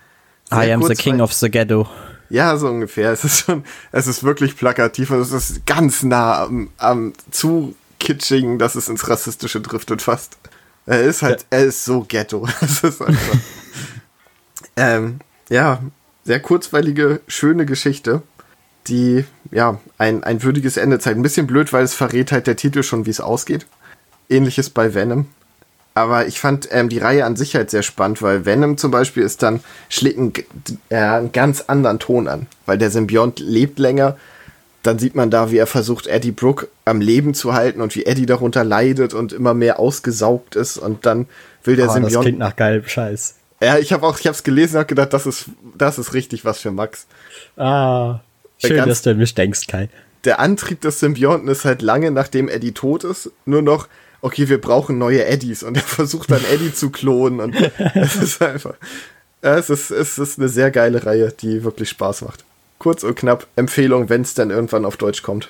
Sehr I am the king of the ghetto. Ja, so ungefähr. Es ist schon, es ist wirklich plakativ und es ist ganz nah am, am zu kitschigen, dass es ins Rassistische driftet fast. Er ist halt, er ist so ghetto. Es ist einfach. Ähm, ja, sehr kurzweilige, schöne Geschichte, die ja ein, ein würdiges Ende zeigt. Ein bisschen blöd, weil es verrät halt der Titel schon, wie es ausgeht. Ähnliches bei Venom. Aber ich fand ähm, die Reihe an sich halt sehr spannend, weil Venom zum Beispiel ist dann, schlägt einen, äh, einen ganz anderen Ton an. Weil der Symbiont lebt länger. Dann sieht man da, wie er versucht, Eddie Brooke am Leben zu halten und wie Eddie darunter leidet und immer mehr ausgesaugt ist. Und dann will der oh, Symbiont. Das klingt nach geilem Scheiß. Ja, ich habe auch, ich habe es gelesen und gedacht, das ist, das ist richtig was für Max. Ah, schön, ganz, dass du an mich denkst, Kai. Der Antrieb des Symbionten ist halt lange, nachdem Eddie tot ist, nur noch, okay, wir brauchen neue Eddies und er versucht dann Eddie zu klonen und es ist einfach, es ist, es ist eine sehr geile Reihe, die wirklich Spaß macht. Kurz und knapp, Empfehlung, wenn es dann irgendwann auf Deutsch kommt.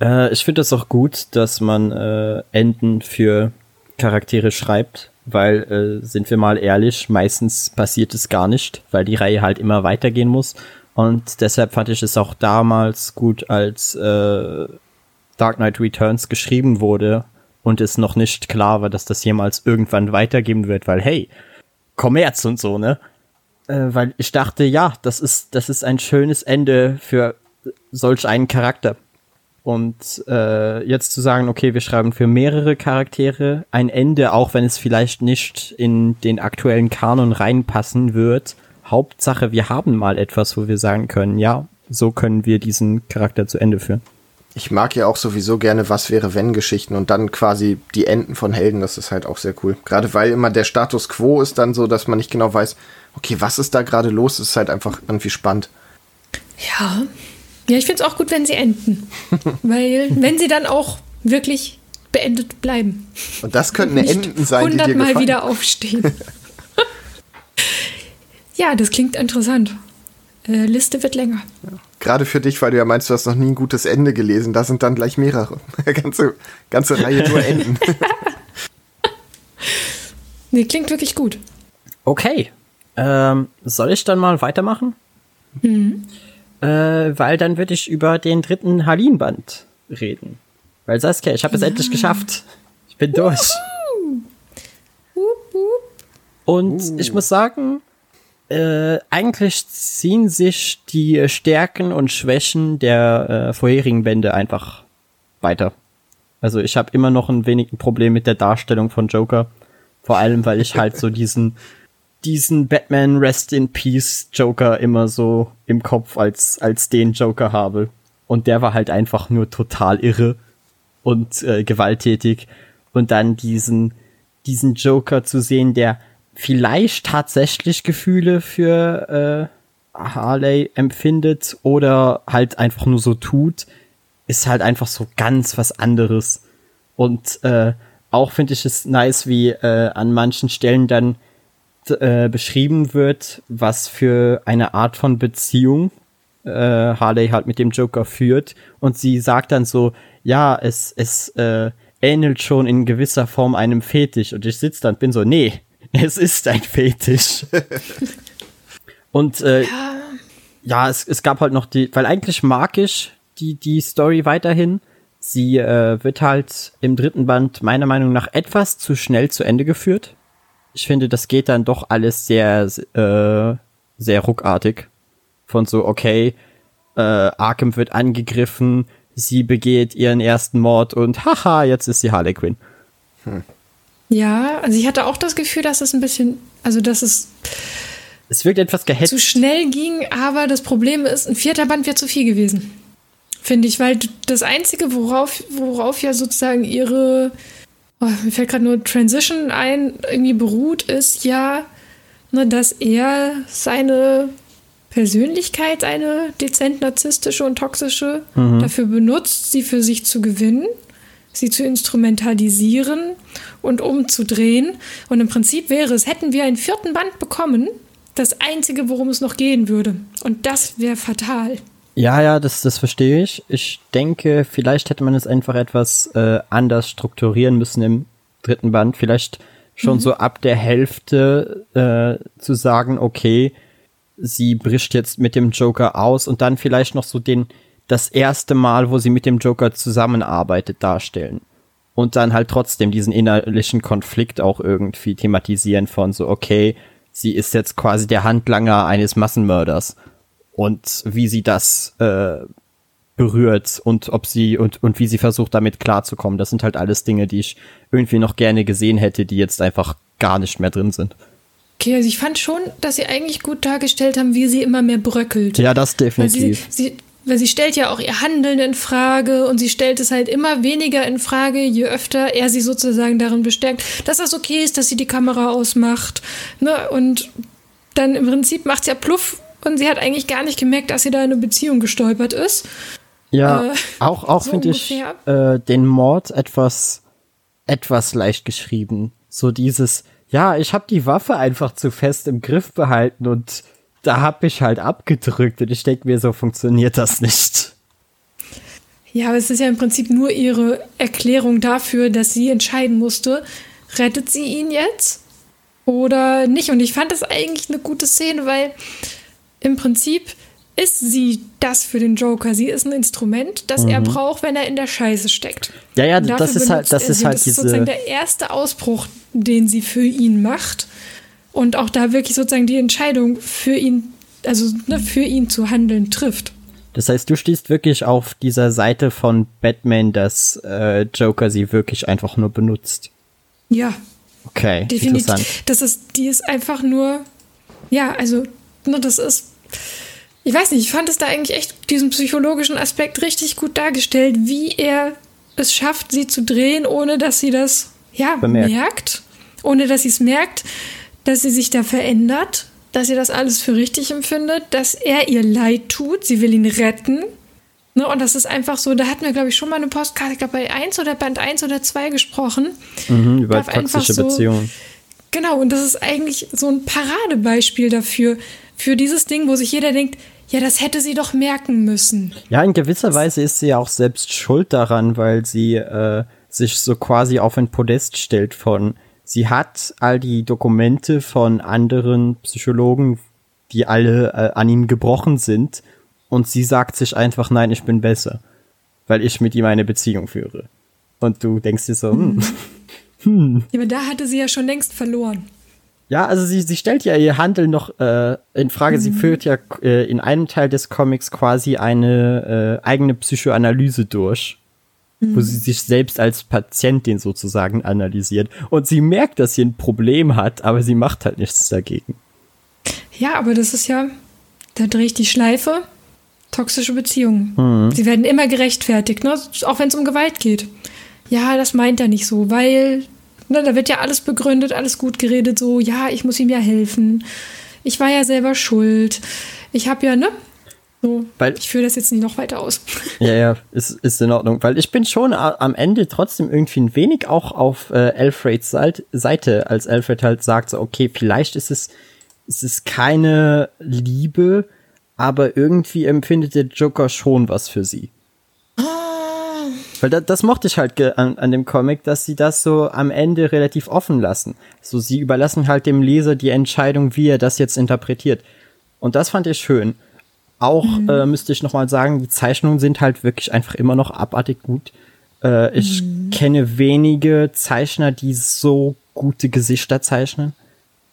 Äh, ich finde es auch gut, dass man äh, Enden für Charaktere schreibt, weil, äh, sind wir mal ehrlich, meistens passiert es gar nicht, weil die Reihe halt immer weitergehen muss. Und deshalb fand ich es auch damals gut, als äh, Dark Knight Returns geschrieben wurde und es noch nicht klar war, dass das jemals irgendwann weitergeben wird, weil hey, Kommerz und so, ne? Äh, weil ich dachte, ja, das ist, das ist ein schönes Ende für solch einen Charakter. Und äh, jetzt zu sagen, okay, wir schreiben für mehrere Charaktere ein Ende, auch wenn es vielleicht nicht in den aktuellen Kanon reinpassen wird. Hauptsache, wir haben mal etwas, wo wir sagen können, ja, so können wir diesen Charakter zu Ende führen. Ich mag ja auch sowieso gerne Was wäre wenn Geschichten und dann quasi die Enden von Helden, das ist halt auch sehr cool. Gerade weil immer der Status quo ist dann so, dass man nicht genau weiß, okay, was ist da gerade los, das ist halt einfach irgendwie spannend. Ja, ja, ich finde es auch gut, wenn sie enden. Weil, wenn sie dann auch wirklich beendet bleiben. Und das könnten Enden sein, die dir gefallen. Wieder aufstehen. ja, das klingt interessant. Äh, Liste wird länger. Ja. Gerade für dich, weil du ja meinst, du hast noch nie ein gutes Ende gelesen. Da sind dann gleich mehrere. ganze, ganze Reihe nur Enden. nee, klingt wirklich gut. Okay. Ähm, soll ich dann mal weitermachen? Mhm äh, weil dann würde ich über den dritten Halin-Band reden. Weil Saskia, ich habe es ja. endlich geschafft. Ich bin durch. Und uh. ich muss sagen, äh, eigentlich ziehen sich die Stärken und Schwächen der äh, vorherigen Bände einfach weiter. Also ich habe immer noch ein wenig ein Problem mit der Darstellung von Joker. Vor allem, weil ich halt so diesen diesen Batman Rest in Peace Joker immer so im Kopf als, als den Joker habe. Und der war halt einfach nur total irre und äh, gewalttätig. Und dann diesen, diesen Joker zu sehen, der vielleicht tatsächlich Gefühle für äh, Harley empfindet oder halt einfach nur so tut, ist halt einfach so ganz was anderes. Und äh, auch finde ich es nice, wie äh, an manchen Stellen dann äh, beschrieben wird, was für eine Art von Beziehung äh, Harley halt mit dem Joker führt. Und sie sagt dann so, ja, es, es äh, ähnelt schon in gewisser Form einem Fetisch. Und ich sitze da und bin so, nee, es ist ein Fetisch. und äh, ja, ja es, es gab halt noch die, weil eigentlich mag ich die, die Story weiterhin. Sie äh, wird halt im dritten Band meiner Meinung nach etwas zu schnell zu Ende geführt ich finde, das geht dann doch alles sehr, äh, sehr ruckartig. Von so, okay, äh, Arkham wird angegriffen, sie begeht ihren ersten Mord und haha, jetzt ist sie Harley Quinn. Hm. Ja, also ich hatte auch das Gefühl, dass es ein bisschen, also dass es es wirkt etwas gehetzt. Zu schnell ging, aber das Problem ist, ein vierter Band wäre zu viel gewesen. Finde ich, weil das Einzige, worauf, worauf ja sozusagen ihre oh, mir fällt gerade nur Transition ein, irgendwie beruht, ist ja, ne, dass er seine Persönlichkeit, eine dezent narzisstische und toxische, mhm. dafür benutzt, sie für sich zu gewinnen, sie zu instrumentalisieren und umzudrehen. Und im Prinzip wäre es, hätten wir einen vierten Band bekommen, das Einzige, worum es noch gehen würde. Und das wäre fatal. Ja, ja, das, das verstehe ich. Ich denke, vielleicht hätte man es einfach etwas äh, anders strukturieren müssen im dritten Band. Vielleicht schon mhm. so ab der Hälfte äh, zu sagen, okay, sie bricht jetzt mit dem Joker aus und dann vielleicht noch so den das erste Mal, wo sie mit dem Joker zusammenarbeitet, darstellen. Und dann halt trotzdem diesen innerlichen Konflikt auch irgendwie thematisieren von so, okay, sie ist jetzt quasi der Handlanger eines Massenmörders. Und wie sie das äh, berührt und ob sie und, und wie sie versucht, damit klarzukommen. Das sind halt alles Dinge, die ich irgendwie noch gerne gesehen hätte, die jetzt einfach gar nicht mehr drin sind. Okay, also ich fand schon, dass sie eigentlich gut dargestellt haben, wie sie immer mehr bröckelt. Ja, das definitiv. Sie, sie, weil sie stellt ja auch ihr Handeln in Frage und sie stellt es halt immer weniger in Frage, je öfter er sie sozusagen darin bestärkt, dass das okay ist, dass sie die Kamera ausmacht. Ne? Und dann im Prinzip macht sie ja pluff und sie hat eigentlich gar nicht gemerkt, dass sie da in eine Beziehung gestolpert ist. Ja, äh, auch, auch so finde ich äh, den Mord etwas, etwas leicht geschrieben. So dieses, ja, ich habe die Waffe einfach zu fest im Griff behalten und da habe ich halt abgedrückt und ich denke mir, so funktioniert das nicht. Ja, aber es ist ja im Prinzip nur ihre Erklärung dafür, dass sie entscheiden musste, rettet sie ihn jetzt oder nicht. Und ich fand das eigentlich eine gute Szene, weil im Prinzip ist sie das für den Joker. Sie ist ein Instrument, das mhm. er braucht, wenn er in der Scheiße steckt. Ja, ja, das ist halt, das ist halt das diese. ist sozusagen der erste Ausbruch, den sie für ihn macht. Und auch da wirklich sozusagen die Entscheidung für ihn, also ne, für ihn zu handeln, trifft. Das heißt, du stehst wirklich auf dieser Seite von Batman, dass äh, Joker sie wirklich einfach nur benutzt. Ja. Okay, Definitiv. interessant. Das ist, die ist einfach nur, ja, also, ne, das ist ich weiß nicht, ich fand es da eigentlich echt diesen psychologischen Aspekt richtig gut dargestellt, wie er es schafft, sie zu drehen, ohne dass sie das ja Bemerkt. merkt, ohne dass sie es merkt, dass sie sich da verändert, dass sie das alles für richtig empfindet, dass er ihr leid tut, sie will ihn retten. Ne, und das ist einfach so, da hatten wir, glaube ich, schon mal eine Postkarte, ich glaube, bei 1 oder Band 1 oder 2 gesprochen. Mhm, über toxische so, Beziehungen. Genau, und das ist eigentlich so ein Paradebeispiel dafür, für dieses Ding, wo sich jeder denkt, ja, das hätte sie doch merken müssen. Ja, in gewisser Weise ist sie ja auch selbst schuld daran, weil sie äh, sich so quasi auf ein Podest stellt von, sie hat all die Dokumente von anderen Psychologen, die alle äh, an ihm gebrochen sind, und sie sagt sich einfach, nein, ich bin besser, weil ich mit ihm eine Beziehung führe. Und du denkst dir so, hm. hm. Ja, aber da hatte sie ja schon längst verloren. Ja, also sie, sie stellt ja ihr Handeln noch äh, in Frage. Mhm. Sie führt ja äh, in einem Teil des Comics quasi eine äh, eigene Psychoanalyse durch, mhm. wo sie sich selbst als Patientin sozusagen analysiert. Und sie merkt, dass sie ein Problem hat, aber sie macht halt nichts dagegen. Ja, aber das ist ja, da drehe ich die Schleife. Toxische Beziehungen. Mhm. Sie werden immer gerechtfertigt, ne? auch wenn es um Gewalt geht. Ja, das meint er nicht so, weil Ne, da wird ja alles begründet, alles gut geredet, so, ja, ich muss ihm ja helfen. Ich war ja selber schuld. Ich habe ja, ne? So, weil, ich führe das jetzt nicht noch weiter aus. Ja, ja, ist, ist in Ordnung. Weil ich bin schon am Ende trotzdem irgendwie ein wenig auch auf äh, Alfreds Seite, als Alfred halt sagt, so, okay, vielleicht ist es, ist es keine Liebe, aber irgendwie empfindet der Joker schon was für sie. Weil da, das mochte ich halt an, an dem Comic, dass sie das so am Ende relativ offen lassen. So, sie überlassen halt dem Leser die Entscheidung, wie er das jetzt interpretiert. Und das fand ich schön. Auch mhm. äh, müsste ich nochmal sagen, die Zeichnungen sind halt wirklich einfach immer noch abartig gut. Äh, ich mhm. kenne wenige Zeichner, die so gute Gesichter zeichnen.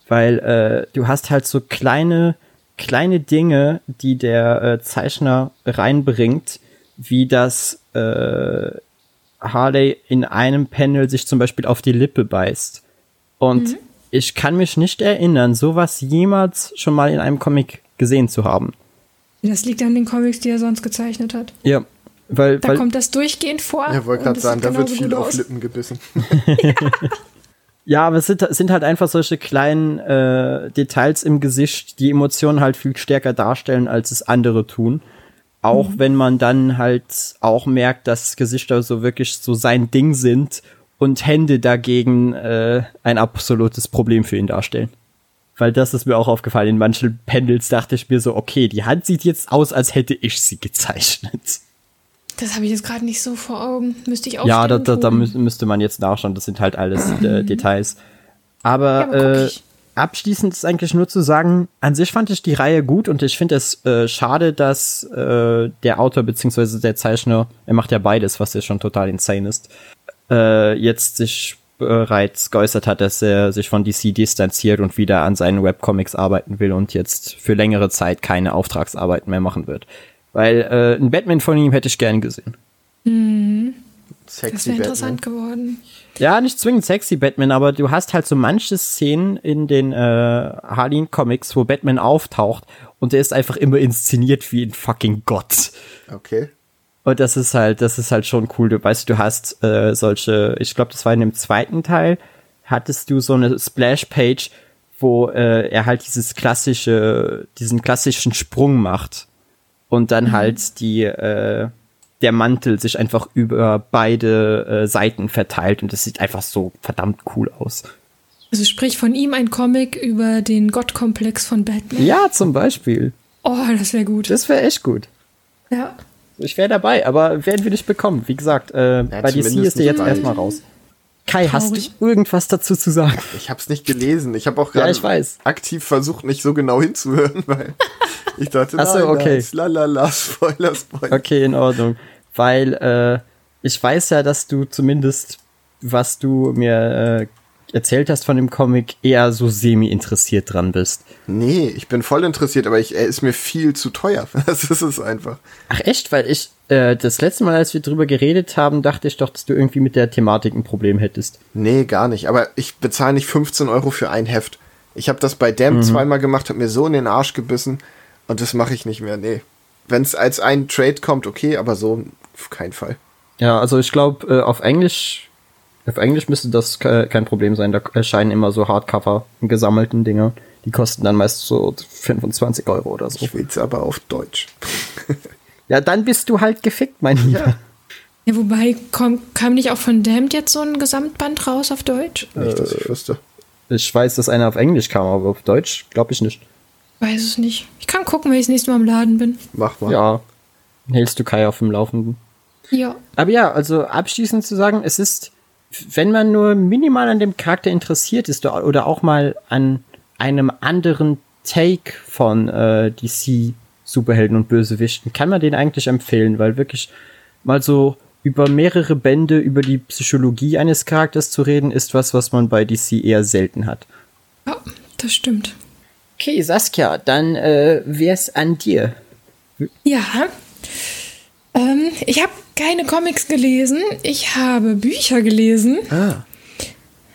Weil äh, du hast halt so kleine, kleine Dinge, die der äh, Zeichner reinbringt, wie das äh, Harley in einem Panel sich zum Beispiel auf die Lippe beißt. Und mhm. ich kann mich nicht erinnern, sowas jemals schon mal in einem Comic gesehen zu haben. Das liegt an den Comics, die er sonst gezeichnet hat. Ja, weil. Da weil, kommt das durchgehend vor. Ja, wollte gerade sagen, da wird viel auf Lippen gebissen. ja. ja, aber es sind, sind, halt einfach solche kleinen äh, Details im Gesicht, die Emotionen halt viel stärker darstellen, als es andere tun. Auch mhm. wenn man dann halt auch merkt, dass Gesichter so wirklich so sein Ding sind und Hände dagegen äh, ein absolutes Problem für ihn darstellen. Weil das ist mir auch aufgefallen. In manchen Pendels dachte ich mir so, okay, die Hand sieht jetzt aus, als hätte ich sie gezeichnet. Das habe ich jetzt gerade nicht so vor Augen. Müsste ich auch Ja, da, da, da müsste man jetzt nachschauen. Das sind halt alles äh, Details. Aber, ja, aber äh, abschließend ist eigentlich nur zu sagen, an sich fand ich die Reihe gut und ich finde es äh, schade, dass äh, der Autor bzw. der Zeichner, er macht ja beides, was ja schon total insane ist, äh, jetzt sich bereits geäußert hat, dass er sich von DC distanziert und wieder an seinen Webcomics arbeiten will und jetzt für längere Zeit keine Auftragsarbeiten mehr machen wird. Weil äh, ein Batman von ihm hätte ich gern gesehen. Mhm. Das Sexy wäre Batman. interessant geworden. Ja, nicht zwingend sexy Batman, aber du hast halt so manche Szenen in den äh, Harleen-Comics, wo Batman auftaucht und der ist einfach immer inszeniert wie ein fucking Gott. Okay. Und das ist halt, das ist halt schon cool. Du weißt, du hast äh, solche, ich glaube, das war in dem zweiten Teil, hattest du so eine Splash-Page, wo äh, er halt dieses klassische, diesen klassischen Sprung macht. Und dann halt die, äh, der Mantel sich einfach über beide äh, Seiten verteilt und das sieht einfach so verdammt cool aus. Also sprich von ihm ein Comic über den Gottkomplex von Batman. Ja, zum Beispiel. Oh, das wäre gut. Das wäre echt gut. ja. Ich wäre dabei, aber werden wir nicht bekommen. Wie gesagt, äh, bei DC ist der nicht jetzt erstmal raus. Kai, hast Traurig. du irgendwas dazu zu sagen? Ich habe es nicht gelesen. Ich habe auch Ja, gerade weiß. aktiv versucht, nicht so genau hinzuhören, weil ich dachte, Ach so, nein, okay. nein, lalala, Spoiler, Spoiler. Okay, in Ordnung. Weil äh, ich weiß ja, dass du zumindest, was du mir äh, erzählt hast von dem Comic, eher so semi-interessiert dran bist. Nee, ich bin voll interessiert, aber ich, er ist mir viel zu teuer. Das ist es einfach. Ach echt? Weil ich äh, das letzte Mal, als wir drüber geredet haben, dachte ich doch, dass du irgendwie mit der Thematik ein Problem hättest. Nee, gar nicht. Aber ich bezahle nicht 15 Euro für ein Heft. Ich habe das bei Damn zweimal gemacht, habe mir so in den Arsch gebissen und das mache ich nicht mehr. Nee. Wenn es als ein Trade kommt, okay, aber so auf keinen Fall. Ja, also ich glaube, äh, auf Englisch, auf Englisch müsste das ke kein Problem sein. Da erscheinen immer so Hardcover gesammelten Dinger. Die kosten dann meist so 25 Euro oder so. Ich will's aber auf Deutsch. Ja, dann bist du halt gefickt, mein Lieber. Ja. Ja, wobei, komm, kam nicht auch von Damned jetzt so ein Gesamtband raus auf Deutsch? Nicht, dass ich wüsste. Ich weiß, dass einer auf Englisch kam, aber auf Deutsch glaube ich nicht. Weiß es nicht. Ich kann gucken, wenn ich das nächste Mal im Laden bin. Mach mal. Ja, hältst du Kai auf dem Laufenden. Ja. Aber ja, also abschließend zu sagen, es ist, wenn man nur minimal an dem Charakter interessiert ist oder auch mal an einem anderen Take von äh, DC Superhelden und Bösewichten, kann man den eigentlich empfehlen, weil wirklich mal so über mehrere Bände über die Psychologie eines Charakters zu reden, ist was, was man bei DC eher selten hat. Ja, das stimmt. Okay, Saskia, dann äh, wär's an dir. Ja. Ähm, ich habe keine Comics gelesen. Ich habe Bücher gelesen. Ah,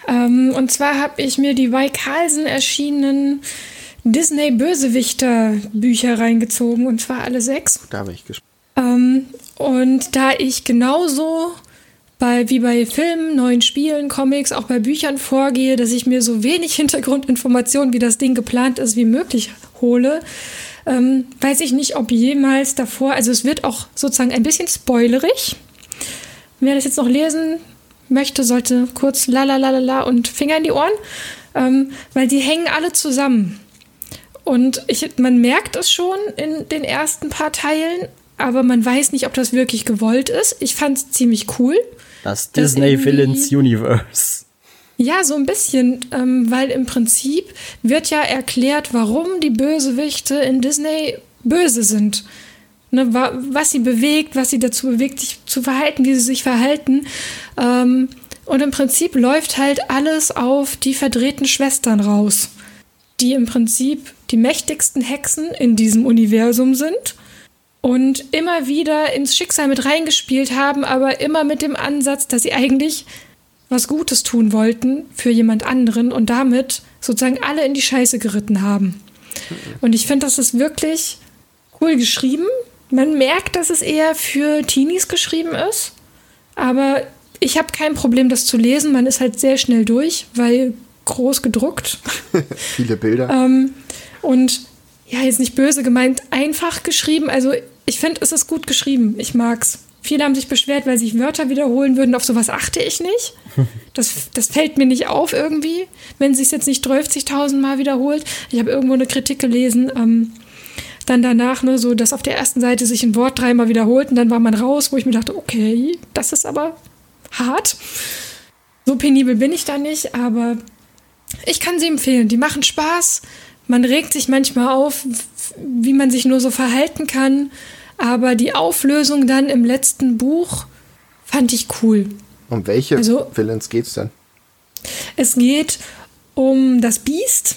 Ähm, und zwar habe ich mir die bei Carlsen erschienenen Disney-Bösewichter-Bücher reingezogen. Und zwar alle sechs. da bin ich gespannt. Ähm, und da ich genauso bei, wie bei Filmen, neuen Spielen, Comics, auch bei Büchern vorgehe, dass ich mir so wenig Hintergrundinformationen, wie das Ding geplant ist, wie möglich hole, ähm, weiß ich nicht, ob jemals davor, also es wird auch sozusagen ein bisschen spoilerig. Wer das jetzt noch lesen möchte, sollte kurz la la la la la und Finger in die Ohren, ähm, weil die hängen alle zusammen. Und ich, man merkt es schon in den ersten paar Teilen, aber man weiß nicht, ob das wirklich gewollt ist. Ich fand es ziemlich cool. Das Disney Villains Universe. Ja, so ein bisschen, ähm, weil im Prinzip wird ja erklärt, warum die Bösewichte in Disney böse sind. Ne, wa was sie bewegt, was sie dazu bewegt, sich zu verhalten, wie sie sich verhalten. Ähm, und im Prinzip läuft halt alles auf die verdrehten Schwestern raus, die im Prinzip die mächtigsten Hexen in diesem Universum sind und immer wieder ins Schicksal mit reingespielt haben, aber immer mit dem Ansatz, dass sie eigentlich was Gutes tun wollten für jemand anderen und damit sozusagen alle in die Scheiße geritten haben. Und ich finde, das ist wirklich cool geschrieben. Man merkt, dass es eher für Teenies geschrieben ist, aber ich habe kein Problem, das zu lesen. Man ist halt sehr schnell durch, weil groß gedruckt. Viele Bilder. Ähm, und ja, jetzt nicht böse gemeint, einfach geschrieben. Also ich finde, es ist gut geschrieben. Ich mag's. Viele haben sich beschwert, weil sich Wörter wiederholen würden. Auf sowas achte ich nicht. Das, das fällt mir nicht auf irgendwie, wenn sich jetzt nicht 30.000 Mal wiederholt. Ich habe irgendwo eine Kritik gelesen, ähm, dann danach nur so, dass auf der ersten Seite sich ein Wort dreimal wiederholt und dann war man raus, wo ich mir dachte, okay, das ist aber hart. So penibel bin ich da nicht, aber ich kann sie empfehlen. Die machen Spaß. Man regt sich manchmal auf, wie man sich nur so verhalten kann. Aber die Auflösung dann im letzten Buch fand ich cool. um welche also- Villains geht's denn? Es geht um das Biest,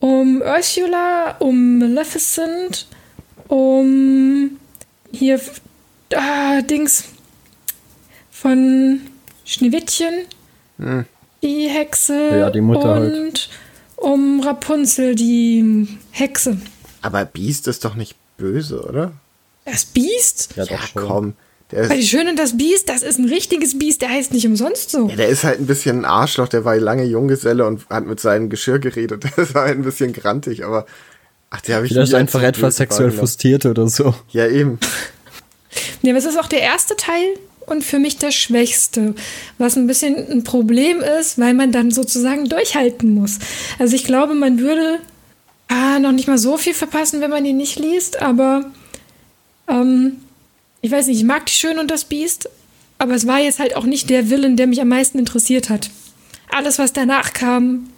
um Ursula, um Maleficent, um hier ah, Dings von Schneewittchen, die Hexe Ja, die Mutter und halt. um Rapunzel, die Hexe. Aber Beast ist doch nicht böse, oder? Das Biest? Ja, Ja, komm. Der Weil die ist, Schöne und das Biest, das ist ein richtiges Biest, der heißt nicht umsonst so. ja, der ist halt ein bisschen ein Arschloch, der war lange Junggeselle und hat mit seinem Geschirr geredet. Der war halt ein bisschen grantig, aber ach, der habe ich Vielleicht einfach so etwas sexuell frustriert oder so. Ja, eben. Ja, aber es ist auch der erste Teil und für mich der schwächste, was ein bisschen ein Problem ist, weil man dann sozusagen durchhalten muss. Also ich glaube, man würde ah, noch nicht mal so viel verpassen, wenn man ihn nicht liest, aber ähm, ich weiß nicht, ich mag die Schön und das Biest, aber es war jetzt halt auch nicht der Willen, der mich am meisten interessiert hat. Alles, was danach kam,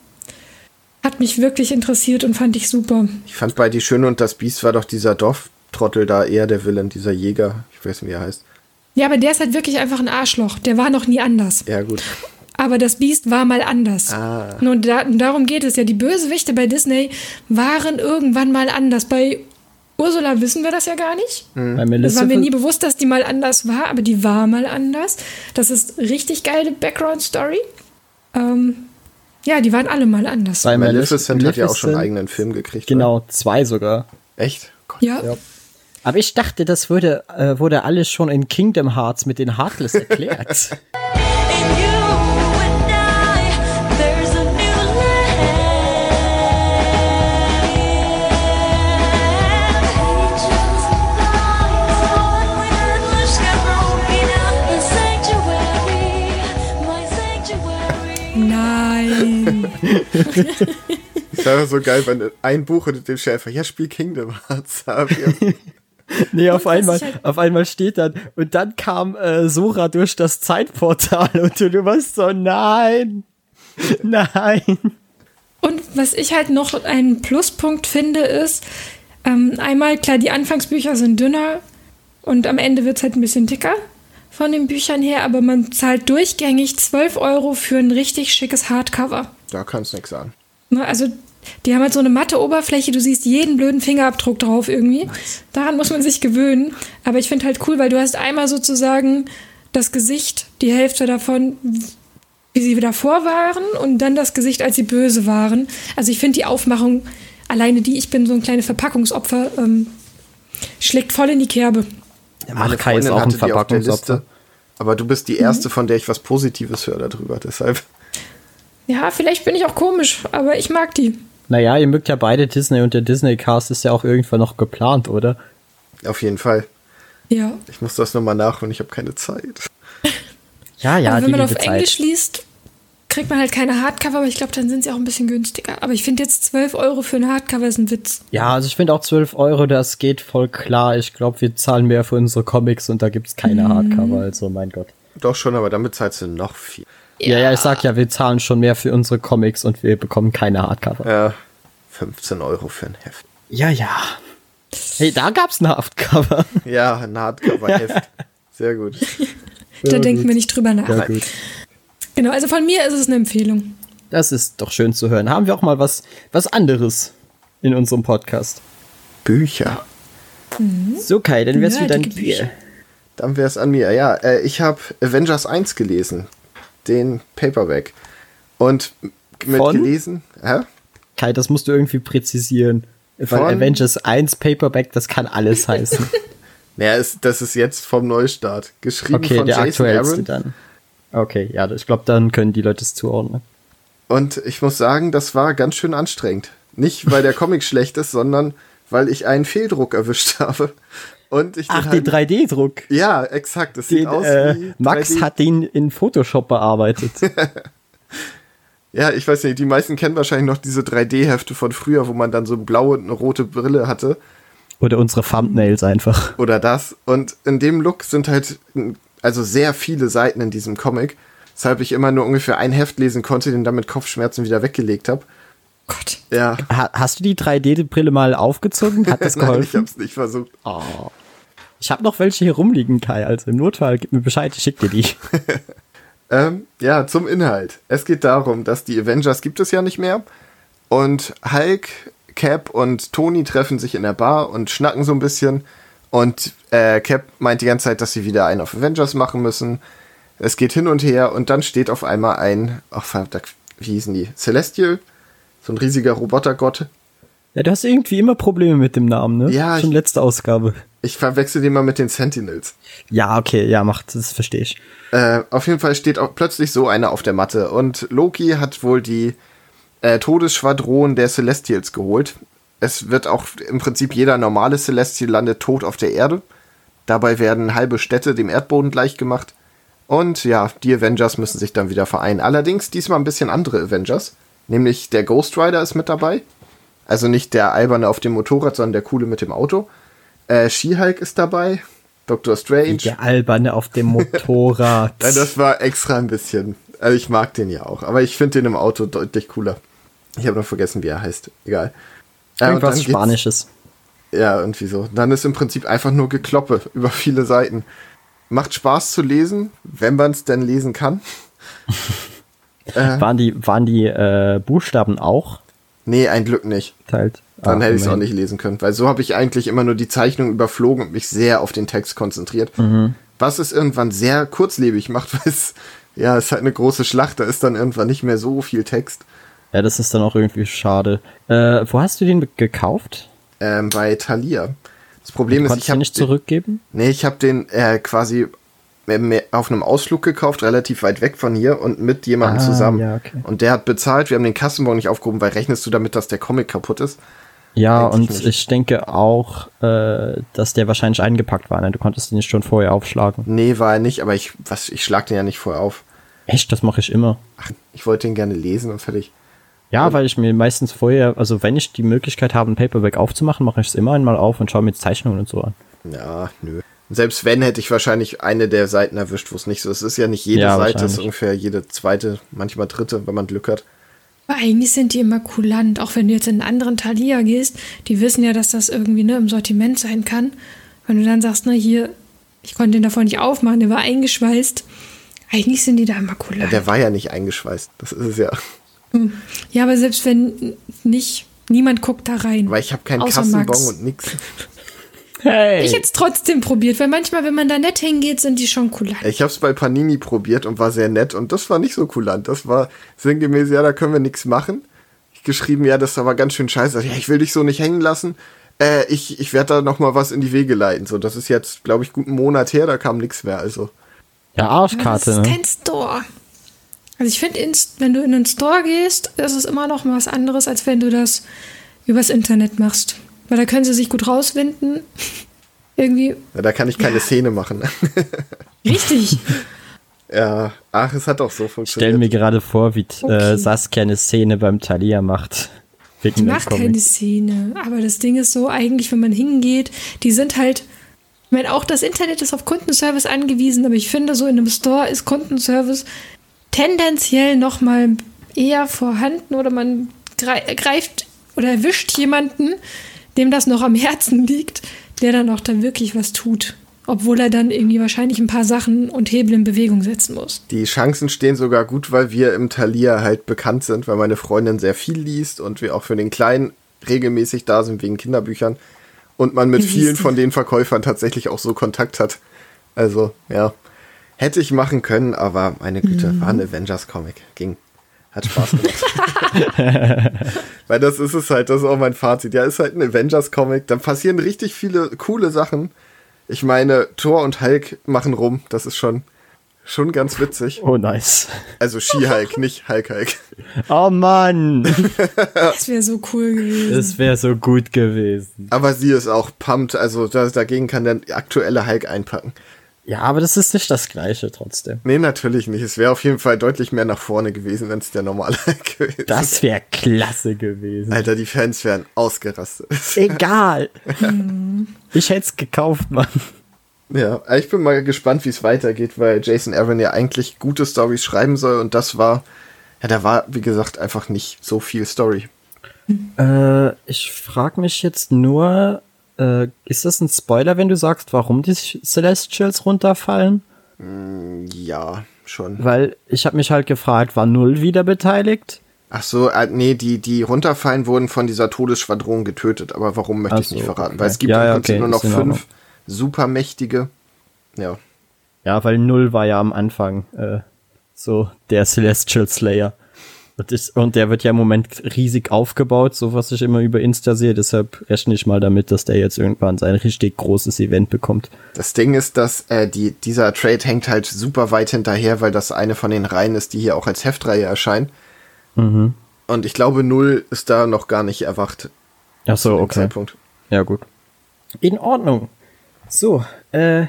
hat mich wirklich interessiert und fand ich super. Ich fand bei Die Schöne und das Biest war doch dieser Dorftrottel da eher der Villain, dieser Jäger. Ich weiß nicht, wie er heißt. Ja, aber der ist halt wirklich einfach ein Arschloch. Der war noch nie anders. Ja, gut. Aber das Biest war mal anders. Ah. Und da, darum geht es ja. Die Bösewichte bei Disney waren irgendwann mal anders. Bei Ursula wissen wir das ja gar nicht. Bei Das war mir nie bewusst, dass die mal anders war, aber die war mal anders. Das ist richtig geile Background-Story. Ähm, ja, die waren alle mal anders. bei Maleficent hat ja auch schon einen Maleficent- eigenen Film gekriegt. Genau, zwei sogar. Oder? Echt? Gott. ja. Ja. Aber ich dachte, das wurde, äh, wurde alles schon in Kingdom Hearts mit den Heartless erklärt. Das wäre so geil, wenn ein Buch und dem Schäfer, ja, spiel Kingdom Hearts. Nee, auf einmal, halt- auf einmal steht dann, und dann kam äh, Sora durch das Zeitportal und du, du warst so, nein, nein. Und was ich halt noch einen Pluspunkt finde, ist, ähm, einmal, klar, die Anfangsbücher sind dünner und am Ende wird es halt ein bisschen dicker von den Büchern her, aber man zahlt durchgängig 12 Euro für ein richtig schickes Hardcover. Da kannst du nichts sagen. Also, die haben halt so eine matte Oberfläche, du siehst jeden blöden Fingerabdruck drauf irgendwie. Daran muss man sich gewöhnen. Aber ich finde halt cool, weil du hast einmal sozusagen das Gesicht, die Hälfte davon, wie sie davor waren und dann das Gesicht, als sie böse waren. Also ich finde die Aufmachung, alleine die, ich bin so ein kleines Verpackungsopfer, ähm, schlägt voll in die Kerbe. Ach, Kai ist auch ein Verpackungsopfer. Liste. Aber du bist die erste, von der ich was Positives höre darüber. Deshalb. Ja, vielleicht bin ich auch komisch, aber ich mag die. Naja, ihr mögt ja beide Disney und der Disney-Cast ist ja auch irgendwann noch geplant, oder? Auf jeden Fall. Ja. Ich muss das nochmal nachholen, ich habe keine Zeit. Ja, ja, aber die wenn man auf liebe Englisch Zeit. liest, kriegt man halt keine Hardcover, aber ich glaube, dann sind sie auch ein bisschen günstiger. Aber ich finde jetzt 12 Euro für ein Hardcover ist ein Witz. Ja, also ich finde auch 12 Euro, das geht voll klar. Ich glaube, wir zahlen mehr für unsere Comics und da gibt's keine Mhm. Hardcover, also mein Gott. Doch schon, aber damit zahlst du noch viel. Ja. ja, ich sag ja, wir zahlen schon mehr für unsere Comics und wir bekommen keine Hardcover. Ja, 15 Euro für ein Heft. Ja, ja. Hey, da gab's ein Hardcover. Ja, ein Hardcover-Heft. Sehr gut. Da Ja, denken gut. wir nicht drüber nach. Ja, gut. Genau, also von mir ist es eine Empfehlung. Das ist doch schön zu hören. Haben wir auch mal was, was anderes in unserem Podcast. Bücher. So, Kai, dann wär's wieder an dir. Bücher. Dann wäre es an mir. Ja, äh, ich habe Avengers 1 gelesen. Den Paperback. Und mit Von? gelesen. Hä? Kai, das musst du irgendwie präzisieren. Weil Von- Avengers 1 Paperback, das kann alles heißen. Naja, ist, das ist jetzt vom Neustart. Geschrieben Okay, von der Jason Aaron. dann. Okay, ja, ich glaube, dann können die Leute es zuordnen. Und ich muss sagen, das war ganz schön anstrengend. Nicht, weil der Comic schlecht ist, sondern weil ich einen Fehldruck erwischt habe. Und ich Ach, den den halt, 3D-Druck. Ja, exakt. Das sieht Den, aus äh, wie Max 3D. hat den in Photoshop bearbeitet. Ja, ich weiß nicht, die meisten kennen wahrscheinlich noch diese 3D-Hefte von früher, wo man dann so eine blaue und eine rote Brille hatte. Oder unsere Thumbnails einfach. Oder das. Und in dem Look sind halt also sehr viele Seiten in diesem Comic. Weshalb ich immer nur ungefähr ein Heft lesen konnte, den dann mit Kopfschmerzen wieder weggelegt habe. Gott. Ja. Ha hast du die 3D-Brille mal aufgezogen? Hat das Nein, ich geholfen? hab's nicht versucht. Ich habe noch welche hier rumliegen, Kai. Also im Notfall gib mir Bescheid, ich schick dir die. Ähm, ja, zum Inhalt. Es geht darum, dass die Avengers gibt es ja nicht mehr. Und Hulk, Cap und Tony treffen sich in der Bar und schnacken so ein bisschen. Und äh, Cap meint die ganze Zeit, dass sie wieder einen auf Avengers machen müssen. Es geht hin und her und dann steht auf einmal ein, ach verdammt, wie hießen die? Celestial? So ein riesiger Robotergott. Ja, du hast irgendwie immer Probleme mit dem Namen, ne? Ja, Schon letzte Ausgabe. Ich verwechsel den mal mit den Sentinels. Ja, okay, ja, macht, das verstehe ich. Äh, auf jeden Fall steht auch plötzlich so einer auf der Matte und Loki hat wohl die äh, Todesschwadron der Celestials geholt. Es wird auch im Prinzip jeder normale Celestial landet tot auf der Erde. Dabei werden halbe Städte dem Erdboden gleichgemacht. Und ja, die Avengers müssen sich dann wieder vereinen. Allerdings diesmal ein bisschen andere Avengers. Nämlich der Ghost Rider ist mit dabei. Also nicht der alberne auf dem Motorrad, sondern der coole mit dem Auto. Äh, She-Hulk ist dabei. Doctor Strange. Der Alberne auf dem Motorrad. Ja, das war extra ein bisschen. Also ich mag den ja auch, aber ich finde den im Auto deutlich cooler. Ich habe noch vergessen, wie er heißt. Egal. Ja, und Irgendwas Spanisches. Ja, irgendwie so. Dann ist im Prinzip einfach nur Gekloppe über viele Seiten. Macht Spaß zu lesen, wenn man es denn lesen kann. Waren die, waren die äh, Buchstaben auch Nee, ein Glück nicht. teilt? Dann Ah, hätte ich es auch nicht lesen können, weil so habe ich eigentlich immer nur die Zeichnung überflogen und mich sehr auf den Text konzentriert. Was es irgendwann sehr kurzlebig macht, weil es, ja, es ist halt eine große Schlacht, da ist dann irgendwann nicht mehr so viel Text. Ja, das ist dann auch irgendwie schade. Äh, wo hast du den gekauft? ähm, bei Thalia. Das Problem ist, ich habe nicht zurückgeben? nee, ich habe den äh, quasi auf einem Ausflug gekauft, relativ weit weg von hier und mit jemandem Ah, zusammen. ja, okay. Und der hat bezahlt. Wir haben den Kassenbon nicht aufgehoben, weil rechnest du damit, dass der Comic kaputt ist? Ja, und nicht. ich denke auch, äh, dass der wahrscheinlich eingepackt war. Ne? Du konntest den nicht schon vorher aufschlagen. Nee, war er nicht, aber ich, was, ich schlag den ja nicht vorher auf. Echt, das mache ich immer. Ach, ich wollte den gerne lesen und fertig. Ja, weil ich mir meistens vorher, also wenn ich die Möglichkeit habe, ein Paperback aufzumachen, mache ich es immer einmal auf und schaue mir jetzt Zeichnungen und so an. Ja, nö. Selbst wenn, hätte ich wahrscheinlich eine der Seiten erwischt, wo es nicht so ist. Es ist ja nicht jede Ja, Seite, es ist ungefähr jede zweite, manchmal dritte, wenn man Glück hat. Aber eigentlich sind die immer kulant, auch wenn du jetzt in einen anderen Thalia gehst, die wissen ja, dass das irgendwie ne, im Sortiment sein kann. Wenn du dann sagst, na hier, ich konnte den davon nicht aufmachen, der war eingeschweißt. Eigentlich sind die da immer Ja, kulant. der war ja nicht eingeschweißt. Das ist es ja. Ja, aber selbst wenn nicht, niemand guckt da rein. Weil ich habe keinen Kassenbon und nix. Hey! Ich hätte es trotzdem probiert, weil manchmal, wenn man da nett hingeht, sind die schon kulant. Ich habe es bei Panini probiert und war sehr nett und das war nicht so kulant. Das war sinngemäß, ja, da können wir nichts machen. Ich geschrieben, ja, das war ganz schön scheiße. Ja, ich will dich so nicht hängen lassen. Äh, ich ich werde da noch mal was in die Wege leiten. So, das ist jetzt, glaube ich, gut einen Monat her, da kam nichts mehr. Also, Ja, Das Arschkarte, ist ne? kein Store. Also ich finde, wenn du in einen Store gehst, ist es immer noch was anderes, als wenn du das übers Internet machst. Weil da können sie sich gut rauswinden. Irgendwie ja, da kann ich keine Ja. Szene machen. richtig. ja, ach, es hat auch so Stell funktioniert. mir gerade vor, wie Okay. äh, Saskia eine Szene beim Thalia macht. Mache Comic. keine Szene. Aber das Ding ist so, eigentlich, wenn man hingeht, die sind halt. Ich meine, auch das Internet ist auf Kundenservice angewiesen, aber ich finde, so in einem Store ist Kundenservice tendenziell noch mal eher vorhanden oder man grei- greift oder erwischt jemanden, dem das noch am Herzen liegt, der dann auch da wirklich was tut. Obwohl er dann irgendwie wahrscheinlich ein paar Sachen und Hebel in Bewegung setzen muss. Die Chancen stehen sogar gut, weil wir im Thalia halt bekannt sind, weil meine Freundin sehr viel liest und wir auch für den Kleinen regelmäßig da sind wegen Kinderbüchern und man mit vielen von den Verkäufern tatsächlich auch so Kontakt hat. Also, ja. Hätte ich machen können, aber meine Güte, war ein Avengers-Comic. Ging. Hat Spaß gemacht. Weil das ist es halt, das ist auch mein Fazit. Ja, ist halt ein Avengers-Comic. Da passieren richtig viele coole Sachen. Ich meine, Thor und Hulk machen rum. Das ist schon, schon ganz witzig. Oh, nice. Also She-Hulk, nicht Hulk-Hulk. Oh Mann, Das wäre so cool gewesen. das wäre so gut gewesen. Aber sie ist auch pumped. Also das, dagegen kann der aktuelle Hulk einpacken. Ja, aber das ist nicht das Gleiche trotzdem. Nee, natürlich nicht. Es wäre auf jeden Fall deutlich mehr nach vorne gewesen, wenn es der normale gewesen Das wäre klasse gewesen. Alter, die Fans wären ausgerastet. Egal. ich hätte es gekauft, Mann. Ja, ich bin mal gespannt, wie es weitergeht, weil Jason Aaron ja eigentlich gute Stories schreiben soll und das war, ja, da war, wie gesagt, einfach nicht so viel Story. Äh, ich frage mich jetzt nur, äh, ist das ein Spoiler, wenn du sagst, warum die Celestials runterfallen? Ja, schon. Weil ich habe mich halt gefragt, war Null wieder beteiligt? Ach so, äh, nee, die, die runterfallen wurden von dieser Todesschwadron getötet. Aber warum möchte Ach ich nicht so, verraten? okay. Weil es gibt Ja, im Prinzip okay, nur noch fünf supermächtige. Ja. Ja, weil Null war ja am Anfang äh, so der Celestial Slayer. Und, ist, und der wird ja im Moment riesig aufgebaut, so was ich immer über Insta sehe. Deshalb rechne ich mal damit, dass der jetzt irgendwann sein richtig großes Event bekommt. Das Ding ist, dass äh, die, dieser Trade hängt halt super weit hinterher, weil das eine von den Reihen ist, die hier auch als Heftreihe erscheinen. Mhm. Und ich glaube, Null ist da noch gar nicht erwacht. Ach so, okay. Zeitpunkt. Ja, gut. In Ordnung. So, äh,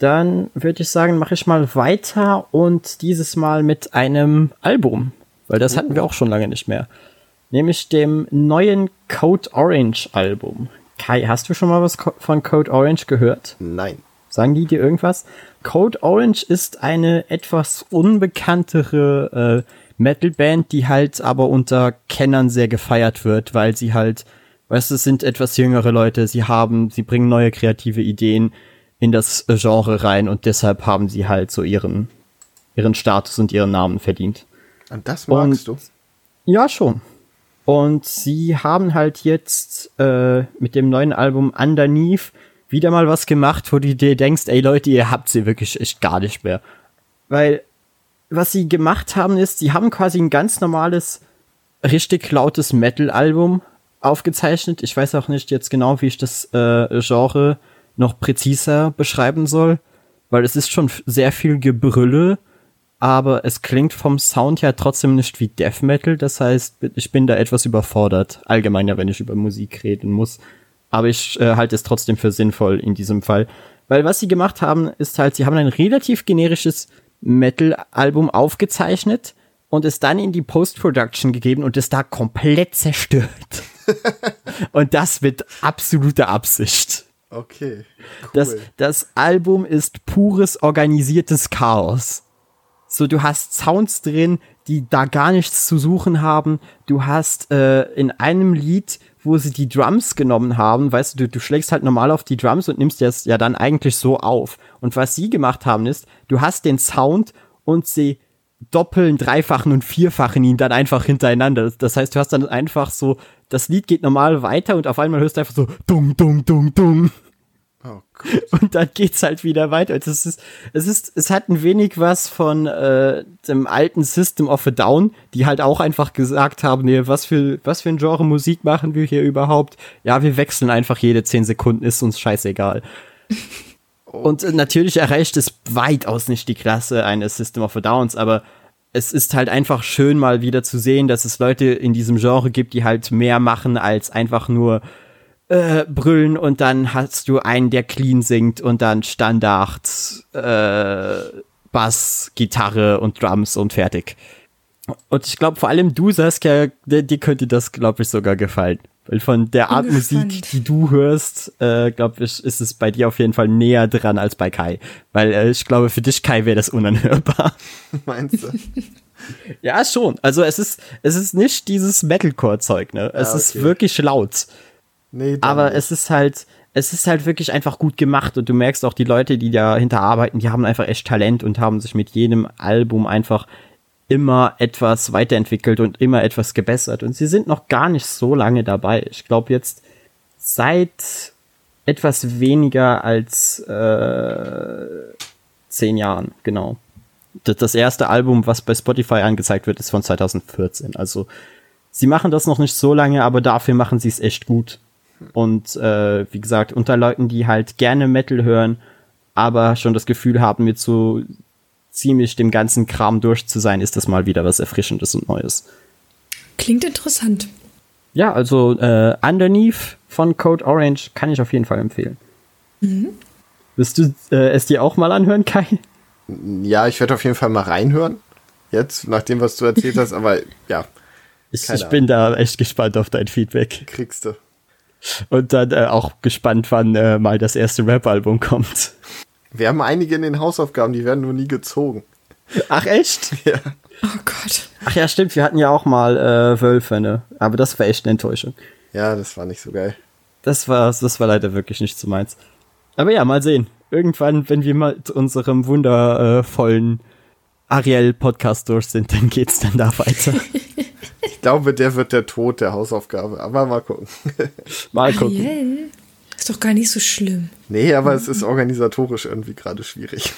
dann würde ich sagen, mache ich mal weiter und dieses Mal mit einem Album, weil das hatten wir auch schon lange nicht mehr. Nämlich dem neuen Code Orange Album. Kai, hast du schon mal was von Code Orange gehört? Nein. Sagen die dir irgendwas? Code Orange ist eine etwas unbekanntere äh, Metalband, die halt aber unter Kennern sehr gefeiert wird, weil sie halt, weißt du, es sind etwas jüngere Leute, sie haben, sie bringen neue kreative Ideen in das äh, Genre rein und deshalb haben sie halt so ihren, ihren Status und ihren Namen verdient. Und das magst Und- du? Ja, schon. Und sie haben halt jetzt äh, mit dem neuen Album Underneath wieder mal was gemacht, wo du dir denkst, ey Leute, ihr habt sie wirklich echt gar nicht mehr. Weil was sie gemacht haben ist, sie haben quasi ein ganz normales, richtig lautes Metal-Album aufgezeichnet. Ich weiß auch nicht jetzt genau, wie ich das äh, Genre noch präziser beschreiben soll, weil es ist schon sehr viel Gebrülle, aber es klingt vom Sound her trotzdem nicht wie Death Metal. Das heißt, ich bin da etwas überfordert, allgemeiner, wenn ich über Musik reden muss. Aber ich äh, halte es trotzdem für sinnvoll in diesem Fall. Weil was sie gemacht haben, ist halt, sie haben ein relativ generisches Metal-Album aufgezeichnet und es dann in die Post-Production gegeben und es da komplett zerstört. und das mit absoluter Absicht. Okay. Cool. Das, das Album ist pures organisiertes Chaos. So, du hast Sounds drin, die da gar nichts zu suchen haben. Du hast äh, in einem Lied, wo sie die Drums genommen haben, weißt du, du, du schlägst halt normal auf die Drums und nimmst das ja dann eigentlich so auf. Und was sie gemacht haben ist, du hast den Sound und sie doppeln, dreifachen und vierfachen ihn dann einfach hintereinander. Das heißt, du hast dann einfach so, das Lied geht normal weiter und auf einmal hörst du einfach so dung, dung, dung, dung. Oh. Und dann geht's halt wieder weiter. Es ist, es ist, es hat ein wenig was von äh, dem alten System of a Down, die halt auch einfach gesagt haben, nee, was für, was für ein Genre Musik machen wir hier überhaupt? Ja, wir wechseln einfach jede zehn Sekunden, ist uns scheißegal. Und äh, natürlich erreicht es weitaus nicht die Klasse eines System of a Downs, aber es ist halt einfach schön mal wieder zu sehen, dass es Leute in diesem Genre gibt, die halt mehr machen als einfach nur äh, brüllen und dann hast du einen, der clean singt und dann Standard, äh, Bass, Gitarre und Drums und fertig. Und ich glaube, vor allem du, Saskia, dir, dir könnte das, glaube ich, sogar gefallen. Weil von der Art Musik, die du hörst, äh, glaube ich, ist es bei dir auf jeden Fall näher dran als bei Kai. Weil äh, ich glaube, für dich, Kai, wäre das unanhörbar. Meinst du? Ja, schon. Also es ist, es ist nicht dieses Metalcore-Zeug, ne? Es Ja, ist okay. wirklich laut. Nee, Aber nicht. es ist halt, es ist halt wirklich einfach gut gemacht und du merkst auch, die Leute, die dahinter arbeiten, die haben einfach echt Talent und haben sich mit jedem Album einfach immer etwas weiterentwickelt und immer etwas gebessert. Und sie sind noch gar nicht so lange dabei. Ich glaube jetzt seit etwas weniger als äh, zehn Jahren, genau. Das erste Album, was bei Spotify angezeigt wird, ist von 2014. Also sie machen das noch nicht so lange, aber dafür machen sie es echt gut. Und äh, wie gesagt, unter Leuten, die halt gerne Metal hören, aber schon das Gefühl haben, mit so ziemlich dem ganzen Kram durch zu sein, ist das mal wieder was Erfrischendes und Neues. Klingt interessant. Ja, also äh, Underneath von Code Orange kann ich auf jeden Fall empfehlen. Willst du äh, es dir auch mal anhören, Kai? Ja, ich werde auf jeden Fall mal reinhören. Jetzt, nach dem, was du erzählt hast, aber ja, Ich, ich bin da echt gespannt auf dein Feedback. kriegst du. Und dann äh, auch gespannt, wann äh, mal das erste Rap-Album kommt. Wir haben einige in den Hausaufgaben, die werden nur nie gezogen. Ach echt? Ja. Oh Gott. Ach ja, stimmt, wir hatten ja auch mal äh, Wölfe, ne? Aber das war echt eine Enttäuschung. Ja, das war nicht so geil. Das war, das war leider wirklich nicht so meins. Aber ja, mal sehen. irgendwann, wenn wir mal zu unserem wundervollen Ariel-Podcast durch sind, dann geht's dann da weiter. Ich glaube, der wird der Tod der Hausaufgabe. Aber mal gucken. Mal gucken. Ariel? Ist doch gar nicht so schlimm. Nee, aber es ist organisatorisch irgendwie gerade schwierig.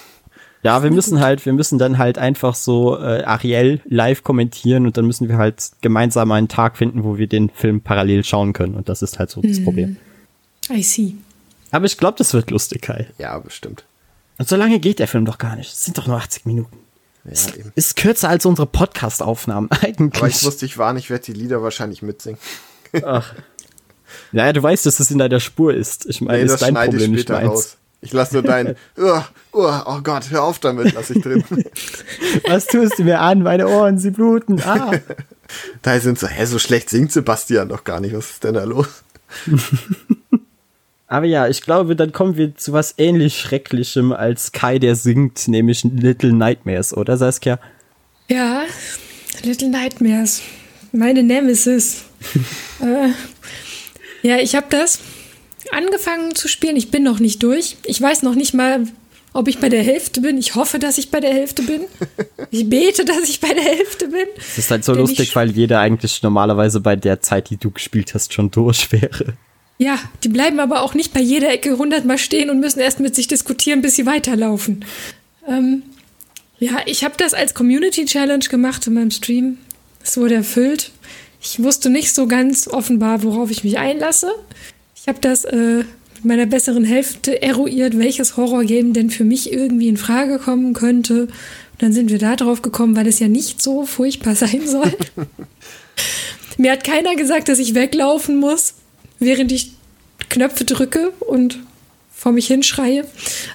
Ja, wir müssen halt, wir müssen dann halt einfach so äh, Ariel live kommentieren und dann müssen wir halt gemeinsam einen Tag finden, wo wir den Film parallel schauen können. Und das ist halt so das Problem. I see. Aber ich glaube, das wird lustig, Kai. Ja, bestimmt. Und so lange geht der Film doch gar nicht. Es sind doch nur 80 Minuten. Ja, eben. Ist kürzer als unsere Podcast-Aufnahmen eigentlich. Aber ich muss dich warnen, ich werde die Lieder wahrscheinlich mitsingen. Ach. Naja, du weißt, dass es in deiner Spur ist. Ich meine, Nee, ist das dein schneide ich Problem, nicht später meins. raus. Ich lasse nur dein, oh, oh, oh Gott, hör auf damit, lass ich drin. Was tust du mir an? Meine Ohren, sie bluten. Ah. da sind so, hä, so schlecht singt Sebastian doch gar nicht. Was ist denn da los? Aber ja, ich glaube, dann kommen wir zu was ähnlich Schrecklichem als Kai, der singt, nämlich Little Nightmares, oder Saskia? Ja, Little Nightmares. Meine Nemesis. äh, ja, ich habe das angefangen zu spielen. Ich bin noch nicht durch. Ich weiß noch nicht mal, ob ich bei der Hälfte bin. Ich hoffe, dass ich bei der Hälfte bin. Ich bete, dass ich bei der Hälfte bin. Das ist halt so Denn lustig, weil jeder eigentlich normalerweise bei der Zeit, die du gespielt hast, schon durch wäre. Ja, die bleiben aber auch nicht bei jeder Ecke hundertmal stehen und müssen erst mit sich diskutieren, bis sie weiterlaufen. Ähm, ja, ich habe das als Community Challenge gemacht in meinem Stream. Es wurde erfüllt. Ich wusste nicht so ganz offenbar, worauf ich mich einlasse. Ich habe das äh, mit meiner besseren Hälfte eruiert, welches Horrorgame denn für mich irgendwie in Frage kommen könnte. Und dann sind wir da drauf gekommen, weil es ja nicht so furchtbar sein soll. Mir hat keiner gesagt, dass ich weglaufen muss, während ich Knöpfe drücke und vor mich hinschreie.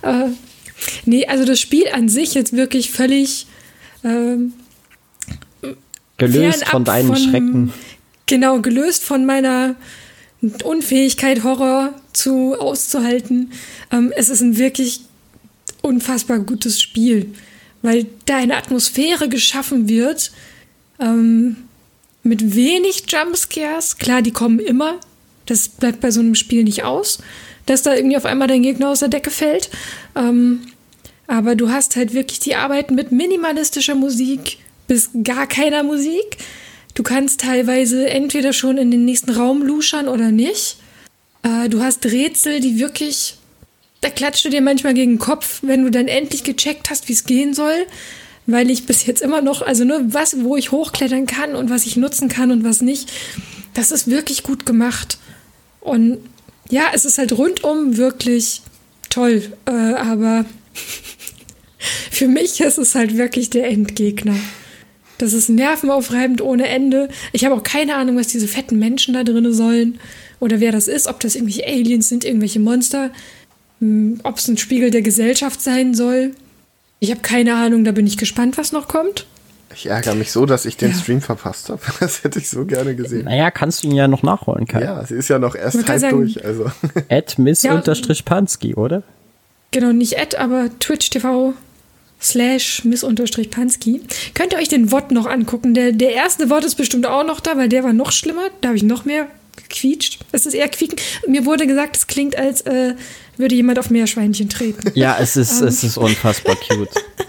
Äh, nee, also das Spiel an sich jetzt wirklich völlig ähm, Gelöst von deinen Schrecken. Genau, gelöst von meiner Unfähigkeit, Horror zu auszuhalten. Ähm, es ist ein wirklich unfassbar gutes Spiel, weil da eine Atmosphäre geschaffen wird ähm, mit wenig Jumpscares. Klar, die kommen immer. Das bleibt bei so einem Spiel nicht aus, dass da irgendwie auf einmal dein Gegner aus der Decke fällt. Ähm, aber du hast halt wirklich die Arbeit mit minimalistischer Musik bis gar keiner Musik. Du kannst teilweise entweder schon in den nächsten Raum luschern oder nicht. Äh, du hast Rätsel, die wirklich. Da klatscht du dir manchmal gegen den Kopf, wenn du dann endlich gecheckt hast, wie es gehen soll. Weil ich bis jetzt immer noch, also nur was, wo ich hochklettern kann und was ich nutzen kann und was nicht, das ist wirklich gut gemacht. Und ja, es ist halt rundum wirklich toll. Äh, aber für mich ist es halt wirklich der Endgegner. Das ist nervenaufreibend ohne Ende. Ich habe auch keine Ahnung, was diese fetten Menschen da drin sollen. Oder wer das ist, ob das irgendwelche Aliens sind, irgendwelche Monster. Hm, Ob es ein Spiegel der Gesellschaft sein soll. Ich habe keine Ahnung, da bin ich gespannt, was noch kommt. Ich ärgere mich so, dass ich den Ja. Stream verpasst habe. Das hätte ich so gerne gesehen. Naja, kannst du ihn ja noch nachholen, Kai. Ja, sie ist ja noch erst halb sagen- durch. Also. At Miss Ja. unterstrich Pansky, oder? Genau, nicht Ad, aber Twitch TV slash miss-pansky. Könnt ihr euch den Wort noch angucken? Der, der erste Wort ist bestimmt auch noch da, weil der war noch schlimmer. Da habe ich noch mehr gequietscht. Es ist eher quieken. Mir wurde gesagt, es klingt, als äh, würde jemand auf Meerschweinchen treten. Ja, es ist, es ist unfassbar cute.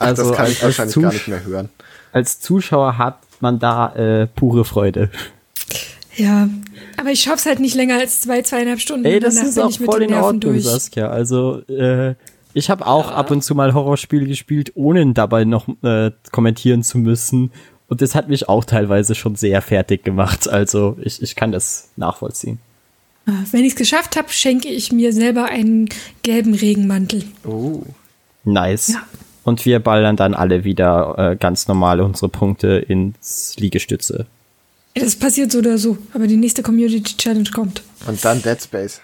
Also das kann als, ich wahrscheinlich Zus gar nicht mehr hören. als Zuschauer hat man da äh, pure Freude. Ja, aber ich schaff's halt nicht länger als zwei, zweieinhalb Stunden. Ey, das Danach ist bin auch ich mit voll den in Nerven Ordnung, durch. Saskia. Also, äh, ich habe auch ab und zu mal Horrorspiele gespielt, ohne dabei noch äh, kommentieren zu müssen. Und das hat mich auch teilweise schon sehr fertig gemacht. Also, ich, ich kann das nachvollziehen. Wenn ich's geschafft habe, schenke ich mir selber einen gelben Regenmantel. Oh. Nice. Ja. Und wir ballern dann alle wieder äh, ganz normal unsere Punkte ins Liegestütze. Das passiert so oder so, aber die nächste Community Challenge kommt. Und dann Dead Space.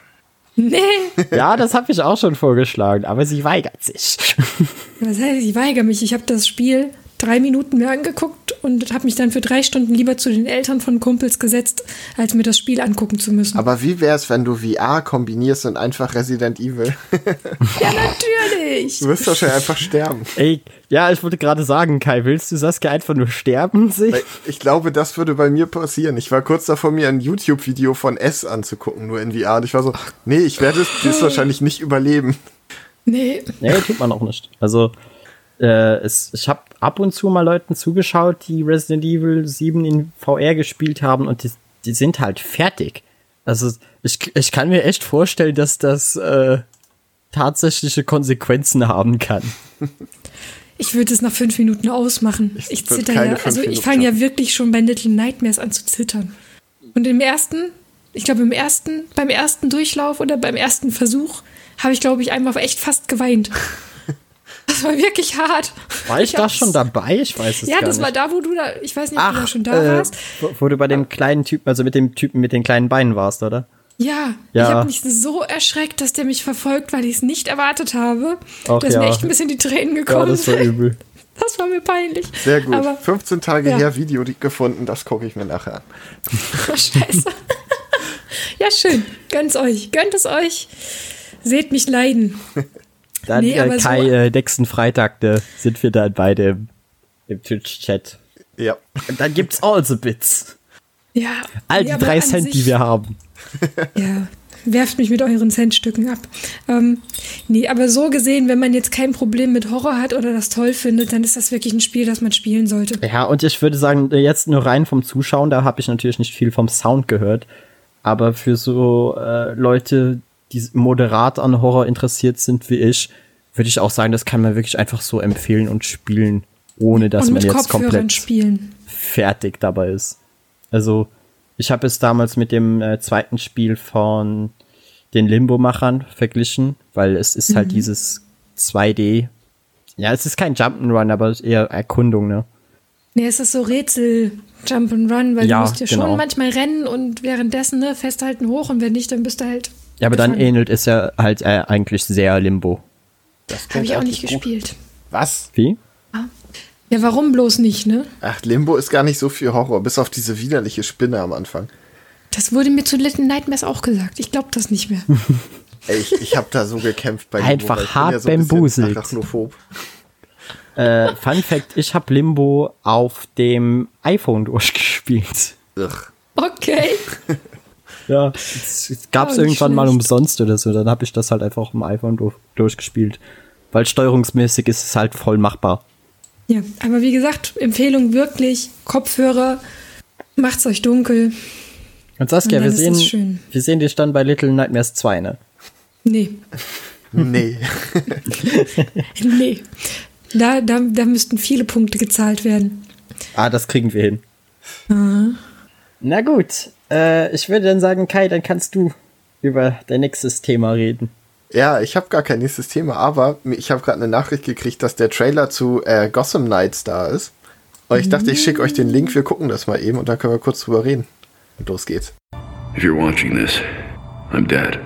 Nee, Ja, das habe ich auch schon vorgeschlagen, aber sie weigert sich. was heißt, ich weigere mich. Ich habe das Spiel drei Minuten mir angeguckt und habe mich dann für drei Stunden lieber zu den Eltern von Kumpels gesetzt, als mir das Spiel angucken zu müssen. Aber wie wär's, wenn du VR kombinierst und einfach Resident Evil? ja, natürlich. Du wirst doch schon einfach sterben. Ey, ja, ich wollte gerade sagen, Kai, willst du Saskia einfach nur sterben sehen? Weil Ich glaube, das würde bei mir passieren. Ich war kurz davor, mir ein YouTube-Video von S anzugucken, nur in VR. Und ich war so, nee, ich werde es das wahrscheinlich nicht überleben. Nee, Nee, tut man auch nicht. Also, äh, es, ich habe ab und zu mal Leuten zugeschaut, die Resident Evil 7 in VR gespielt haben und die, die sind halt fertig. Also, ich, ich kann mir echt vorstellen, dass das äh, tatsächliche Konsequenzen haben kann. ich würde es nach fünf Minuten ausmachen. Ich Ich, zitter ja. Also ich fange ja wirklich schon bei Little Nightmares an zu zittern. Und im ersten, ich glaube im ersten, beim ersten Durchlauf oder beim ersten Versuch habe ich, glaube ich, einmal echt fast geweint. Das war wirklich hart. War ich, da hab's- schon dabei? Ich weiß es Ja, gar das war nicht. da, wo du da, ich weiß nicht, ob du da Ach, schon da äh, warst. wo, wo du bei dem kleinen Typen, also mit dem Typen mit den kleinen Beinen warst, oder? Ja, Ja. ich habe mich so erschreckt, dass der mich verfolgt, weil ich es nicht erwartet habe. Ach da mir ja. echt ein bisschen die Tränen Ja, gekommen. das war übel. Das war mir peinlich. Sehr gut. Aber 15 Tage ja. her Video gefunden, das gucke ich mir nachher an. Oh, Scheiße. ja, schön. Gönnt's euch. Gönnt es euch. Seht mich leiden. Dann Nee, äh, aber so- Kai, äh, nächsten Freitag ne, sind wir dann beide im, im Twitch-Chat. Ja. Und dann gibt's all the bits. Ja. All nee, die drei Cent, die sich- wir haben. Ja. Werft mich mit euren Centstücken ab. Ähm, nee, aber so gesehen, wenn man jetzt kein Problem mit Horror hat oder das toll findet, dann ist das wirklich ein Spiel, das man spielen sollte. Ja, und ich würde sagen, jetzt nur rein vom Zuschauen, da habe ich natürlich nicht viel vom Sound gehört. Aber für so äh, Leute, die moderat an Horror interessiert sind wie ich, würde ich auch sagen, das kann man wirklich einfach so empfehlen und spielen, ohne dass man jetzt Kopfhörern komplett spielen. fertig dabei ist. Also, ich habe es damals mit dem äh, zweiten Spiel von den Limbo-Machern verglichen, weil es ist Mhm. halt dieses 2D. Ja, es ist kein Jump'n'Run, aber eher Erkundung, ne? Nee, es ist so Rätsel, Jump and Run, weil Ja, du musst ja genau. schon manchmal rennen und währenddessen ne, festhalten hoch und wenn nicht, dann bist du halt. Ja, aber dann gefangen. ähnelt es ja halt äh, eigentlich sehr Limbo. Das Habe ich auch nicht gut. gespielt. Was? Wie? Ja, warum bloß nicht, ne? Ach, Limbo ist gar nicht so viel Horror, bis auf diese widerliche Spinne am Anfang. Das wurde mir zu Little Nightmares auch gesagt. Ich glaube das nicht mehr. Ey, ich, ich habe da so gekämpft bei Einfach ich bin hart ja so bambuselt. Arachnophob. Äh, Fun Fact, ich habe Limbo auf dem iPhone durchgespielt. Ugh. Okay. Ja, es, es gab's Oh, nicht irgendwann mal schlecht. umsonst oder so, dann habe ich das halt einfach auf dem iPhone durch, durchgespielt. Weil steuerungsmäßig ist es halt voll machbar. Ja, aber wie gesagt, Empfehlung wirklich, Kopfhörer, macht's euch dunkel. Und Saskia, Und wir sehen, wir sehen dich dann bei Little Nightmares 2, ne? Nee, Nee. nee. Da, da, da müssten viele Punkte gezahlt werden. Ah, das kriegen wir hin. Na gut, äh, ich würde dann sagen, Kai, dann kannst du über dein nächstes Thema reden. Ja, ich habe gar kein nächstes Thema, aber ich habe gerade eine Nachricht gekriegt, dass der Trailer zu äh, Gotham Knights da ist. Und ich dachte, ich schicke euch den Link, wir gucken das mal eben und dann können wir kurz drüber reden. Und los geht's. If you're watching this, I'm dead.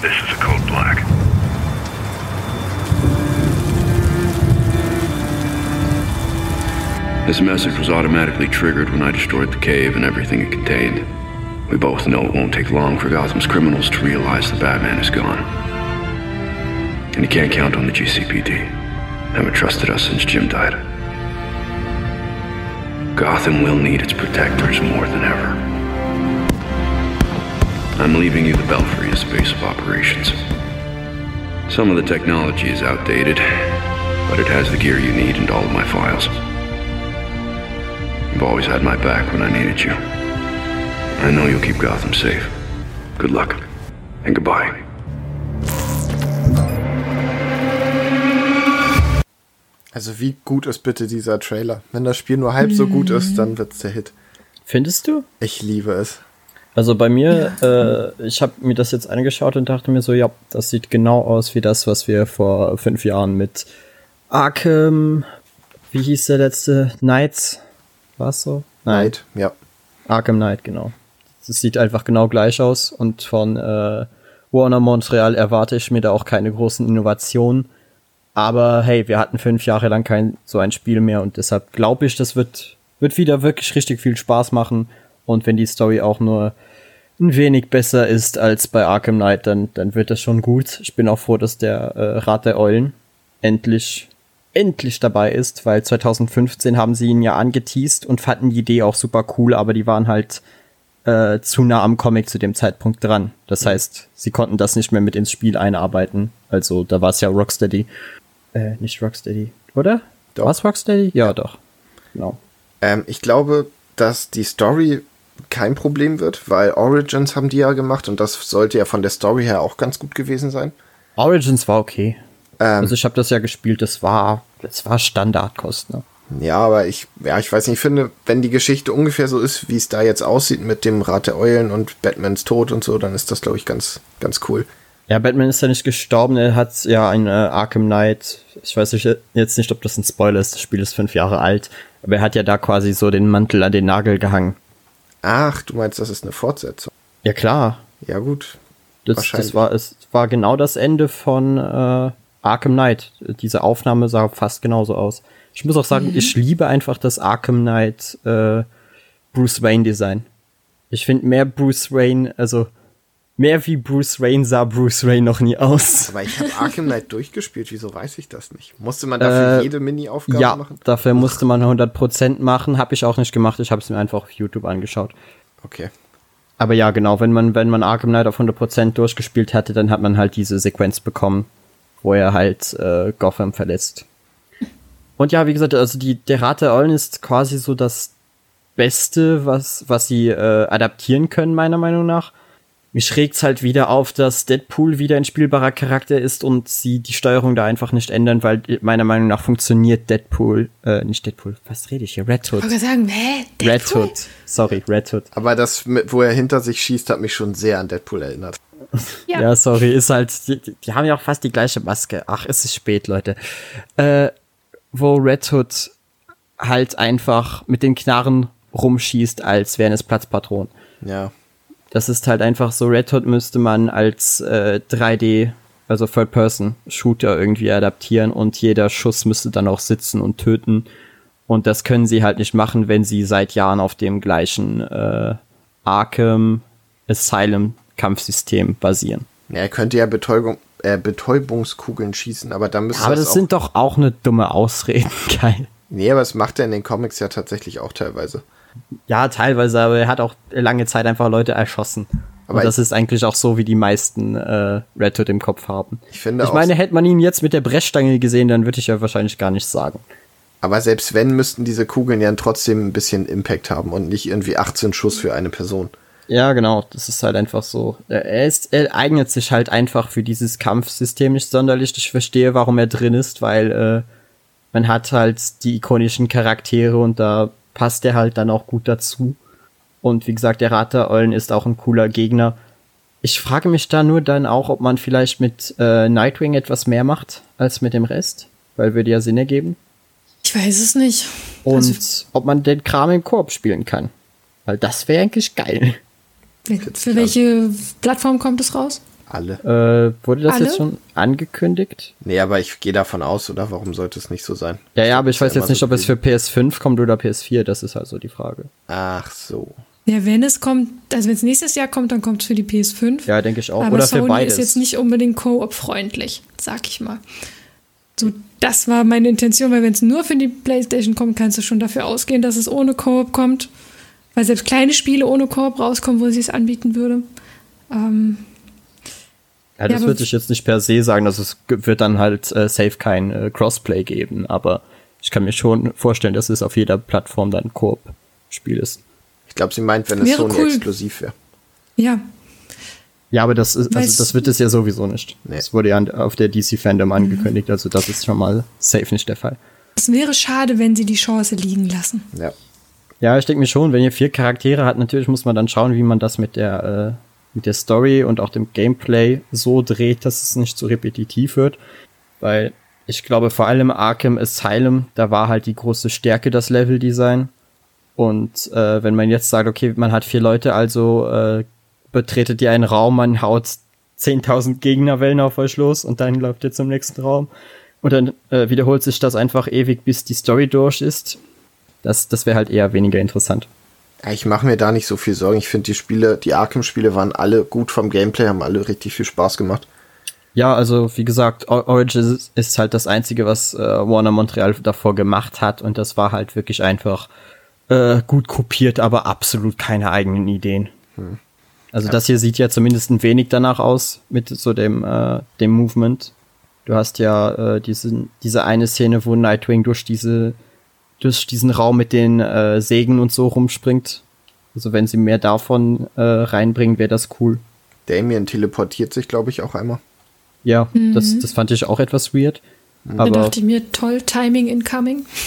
This is a code black. This message was automatically triggered when I destroyed the cave and everything it contained. We both know it won't take long for Gotham's criminals to realize the Batman is gone. And you can't count on the GCPD. Haven't trusted us since Jim died. Gotham will need its protectors more than ever. I'm leaving you the Belfry as base of operations. Some of the technology is outdated, but it has the gear you need and all of my files. You've always had my back when I needed you. I know you'll keep Gotham safe. Good luck, and goodbye. Also wie gut ist bitte dieser Trailer? Wenn das Spiel nur halb so gut ist, dann wird's der Hit. Findest du? Ich liebe es. Also bei mir, äh, ich habe mir das jetzt angeschaut und dachte mir so, ja, das sieht genau aus wie das, was wir vor fünf Jahren mit Arkham, wie hieß der letzte? Knights? War's so? Night, ja. Arkham Knight, genau. Das sieht einfach genau gleich aus und von äh, Warner Montreal erwarte ich mir da auch keine großen Innovationen. Aber hey, wir hatten fünf Jahre lang kein so ein Spiel mehr und deshalb glaube ich, das wird, wird wieder wirklich richtig viel Spaß machen. Und wenn die Story auch nur ein wenig besser ist als bei Arkham Knight, dann, dann wird das schon gut. Ich bin auch froh, dass der äh, Rat der Eulen endlich, endlich dabei ist, weil 2015 haben sie ihn ja angeteased und fanden die Idee auch super cool, aber die waren halt äh, zu nah am Comic zu dem Zeitpunkt dran. Das heißt, sie konnten das nicht mehr mit ins Spiel einarbeiten. Also da war es ja Rocksteady. Äh, nicht Rocksteady, oder? War es Rocksteady? Ja, doch. Genau. Ähm, ich glaube, dass die Story kein Problem wird, weil Origins haben die ja gemacht und das sollte ja von der Story her auch ganz gut gewesen sein. Origins war okay. Ähm, Also ich habe das ja gespielt, das war, das war Standardkost, ne? Ja, aber ich, ja, ich weiß nicht, ich finde, wenn die Geschichte ungefähr so ist, wie es da jetzt aussieht mit dem Rat der Eulen und Batmans Tod und so, dann ist das, glaube ich, ganz, ganz cool. Ja, Batman ist ja nicht gestorben, er hat ja ein äh, Arkham Knight. Ich weiß nicht, jetzt nicht, ob das ein Spoiler ist, das Spiel ist fünf Jahre alt, aber er hat ja da quasi so den Mantel an den Nagel gehangen. Ach, du meinst, das ist eine Fortsetzung. Ja klar, Ja, gut. das, das war es war genau das Ende von äh, Arkham Knight. Diese Aufnahme sah fast genauso aus. Ich muss auch sagen, ich liebe einfach das Arkham Knight äh, Bruce Wayne Design. Ich finde mehr Bruce Wayne, also mehr wie Bruce Wayne sah Bruce Wayne noch nie aus. Aber ich habe Arkham Knight durchgespielt, wieso weiß ich das nicht? Musste man dafür Äh, jede Mini-Aufgabe Ja, machen? dafür musste man 100% machen, habe ich auch nicht gemacht, ich habe es mir einfach auf YouTube angeschaut. Okay. Aber ja, genau, wenn man wenn man Arkham Knight auf 100% durchgespielt hatte, dann hat man halt diese Sequenz bekommen, wo er halt äh, Gotham verletzt. Und ja, wie gesagt, also die der Rat der Eulen ist quasi so das Beste, was was sie äh, adaptieren können meiner Meinung nach. Mich regt's halt wieder auf, dass Deadpool wieder ein spielbarer Charakter ist und sie die Steuerung da einfach nicht ändern, weil meiner Meinung nach funktioniert Deadpool, äh, nicht Deadpool, was rede ich hier? Red Hood. Ich wollte sagen, hä? Red Deadpool? Hood. Sorry, Red Hood. Aber das, wo er hinter sich schießt, hat mich schon sehr an Deadpool erinnert. Ja. Ja, sorry, ist halt, die, die- die haben ja auch fast die gleiche Maske. Ach, es ist spät, Leute. Äh, wo Red Hood halt einfach mit den Knarren rumschießt, als wären es Platzpatronen. Ja. Das ist halt einfach so, Red Hood müsste man als äh, 3D, also Third-Person-Shooter irgendwie adaptieren und jeder Schuss müsste dann auch sitzen und töten. Und das können sie halt nicht machen, wenn sie seit Jahren auf dem gleichen äh, Arkham Asylum Kampfsystem basieren. ja er könnte ja Betäubung, äh, Betäubungskugeln schießen, aber dann müsste Aber das das sind doch auch eine dumme Ausreden, geil. Nee, aber das macht er in den Comics ja tatsächlich auch teilweise. Ja, teilweise, aber er hat auch lange Zeit einfach Leute erschossen. Aber Aber das ist eigentlich auch so, wie die meisten äh, Red Hood im Kopf haben. Ich finde ich meine, hätte man ihn jetzt mit der Brechstange gesehen, dann würde ich ja wahrscheinlich gar nichts sagen. Aber selbst wenn, müssten diese Kugeln ja trotzdem ein bisschen Impact haben und nicht irgendwie 18 Schuss für eine Person. Ja, genau, das ist halt einfach so. Er, ist, er eignet sich halt einfach für dieses Kampfsystem nicht sonderlich. Ich verstehe, warum er drin ist, weil äh, man hat halt die ikonischen Charaktere und da passt er halt dann auch gut dazu. Und wie gesagt, der Rat der Eulen ist auch ein cooler Gegner. Ich frage mich da nur dann auch, ob man vielleicht mit äh, Nightwing etwas mehr macht als mit dem Rest, weil würde ja Sinn ergeben. Ich weiß es nicht. Und Also, ob man den Kram im Koop spielen kann. Weil das wäre eigentlich geil. Für welche Plattform kommt es raus? Alle. Äh, wurde das Alle? jetzt schon angekündigt? Nee, aber ich gehe davon aus, oder? Warum sollte es nicht so sein? Ja, ja, aber ich weiß jetzt nicht, so ob es für PS5 kommt oder PS4. Das ist also die Frage. Ach so. Ja, wenn es kommt, also wenn es nächstes Jahr kommt, dann kommt es für die PS5. Ja, denke ich auch. Aber oder Sony für beides. ist jetzt nicht unbedingt Koop-freundlich, sag ich mal. So, das war meine Intention, weil wenn es nur für die PlayStation kommt, kannst du schon dafür ausgehen, dass es ohne Koop kommt. Weil selbst kleine Spiele ohne Koop rauskommen, wo sie es anbieten würde. Ähm, ja, das aber- würde ich jetzt nicht per se sagen, dass es wird dann halt äh, safe kein äh, Crossplay geben. Aber ich kann mir schon vorstellen, dass es auf jeder Plattform dann ein Koop-Spiel ist. Ich glaube, sie meint, wenn es Sony cool. exklusiv wäre. ja, Ja, aber das ist, also das wird es ja sowieso nicht. Nee. Das wurde ja auf der DC Fandom angekündigt, also das ist schon mal safe nicht der Fall. es wäre schade, wenn sie die Chance liegen lassen. Ja. Ja, ich denke mir schon, wenn ihr vier Charaktere habt, natürlich muss man dann schauen, wie man das mit der, äh, mit der Story und auch dem Gameplay so dreht, dass es nicht so repetitiv wird. Weil ich glaube, vor allem Arkham Asylum, da war halt die große Stärke das Leveldesign. Und äh, wenn man jetzt sagt, okay, man hat vier Leute, also äh, betretet ihr einen Raum, man haut 10.000 Gegnerwellen auf euch los und dann läuft ihr zum nächsten Raum. Und dann äh, wiederholt sich das einfach ewig, bis die Story durch ist. Das, das wäre halt eher weniger interessant. Ja, Ich mache mir da nicht so viel Sorgen. Ich finde, die Spiele, die Arkham-Spiele waren alle gut vom Gameplay, haben alle richtig viel Spaß gemacht. Ja, also wie gesagt, Origins ist halt das Einzige, was äh, Warner Montreal davor gemacht hat und das war halt wirklich einfach äh, gut kopiert, aber absolut keine eigenen Ideen. Also das hier sieht ja zumindest ein wenig danach aus mit so dem, äh, dem Movement. Du hast ja äh, diesen, diese eine Szene, wo Nightwing durch diese durch diesen Raum mit den äh, Sägen und so rumspringt. Also wenn sie mehr davon äh, reinbringen, wäre das cool. Damien teleportiert sich, glaube ich, auch einmal. Ja, das, das fand ich auch etwas weird. Da Aber dachte ich mir, toll, Timing incoming.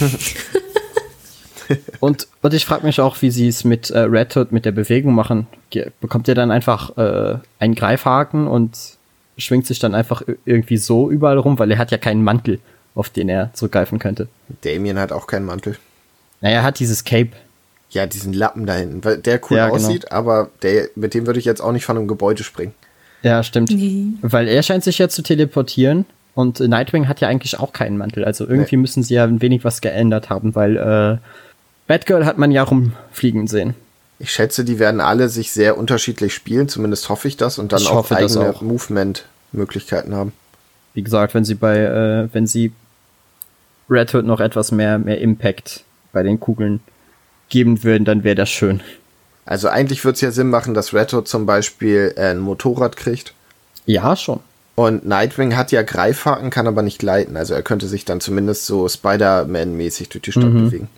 Und, und ich frage mich auch, wie sie es mit äh, Red Hood, mit der Bewegung machen. Ge- Bekommt ihr dann einfach äh, einen Greifhaken und schwingt sich dann einfach irgendwie so überall rum, weil er hat ja keinen Mantel, auf den er zurückgreifen könnte. Damien hat auch keinen Mantel. Naja, er hat dieses Cape. Ja, diesen Lappen da hinten, weil der cool Ja, genau. aussieht, aber der, mit dem würde ich jetzt auch nicht von einem Gebäude springen. Ja, stimmt. Nee. Weil er scheint sich ja zu teleportieren und Nightwing hat ja eigentlich auch keinen Mantel. Also irgendwie Nee. müssen sie ja ein wenig was geändert haben, weil äh, Batgirl hat man ja rumfliegen sehen. Ich schätze, die werden alle sich sehr unterschiedlich spielen, zumindest hoffe ich das, und dann Ich auch eigene auch. Movement-Möglichkeiten haben. Wie gesagt, wenn sie bei, äh, wenn sie Red Hood noch etwas mehr, mehr Impact bei den Kugeln geben würden, dann wäre das schön. Also eigentlich würde es ja Sinn machen, dass Red Hood zum Beispiel äh, ein Motorrad kriegt. Ja, schon. Und Nightwing hat ja Greifhaken, kann aber nicht gleiten. Also er könnte sich dann zumindest so Spider-Man-mäßig durch die Stadt Mhm. bewegen.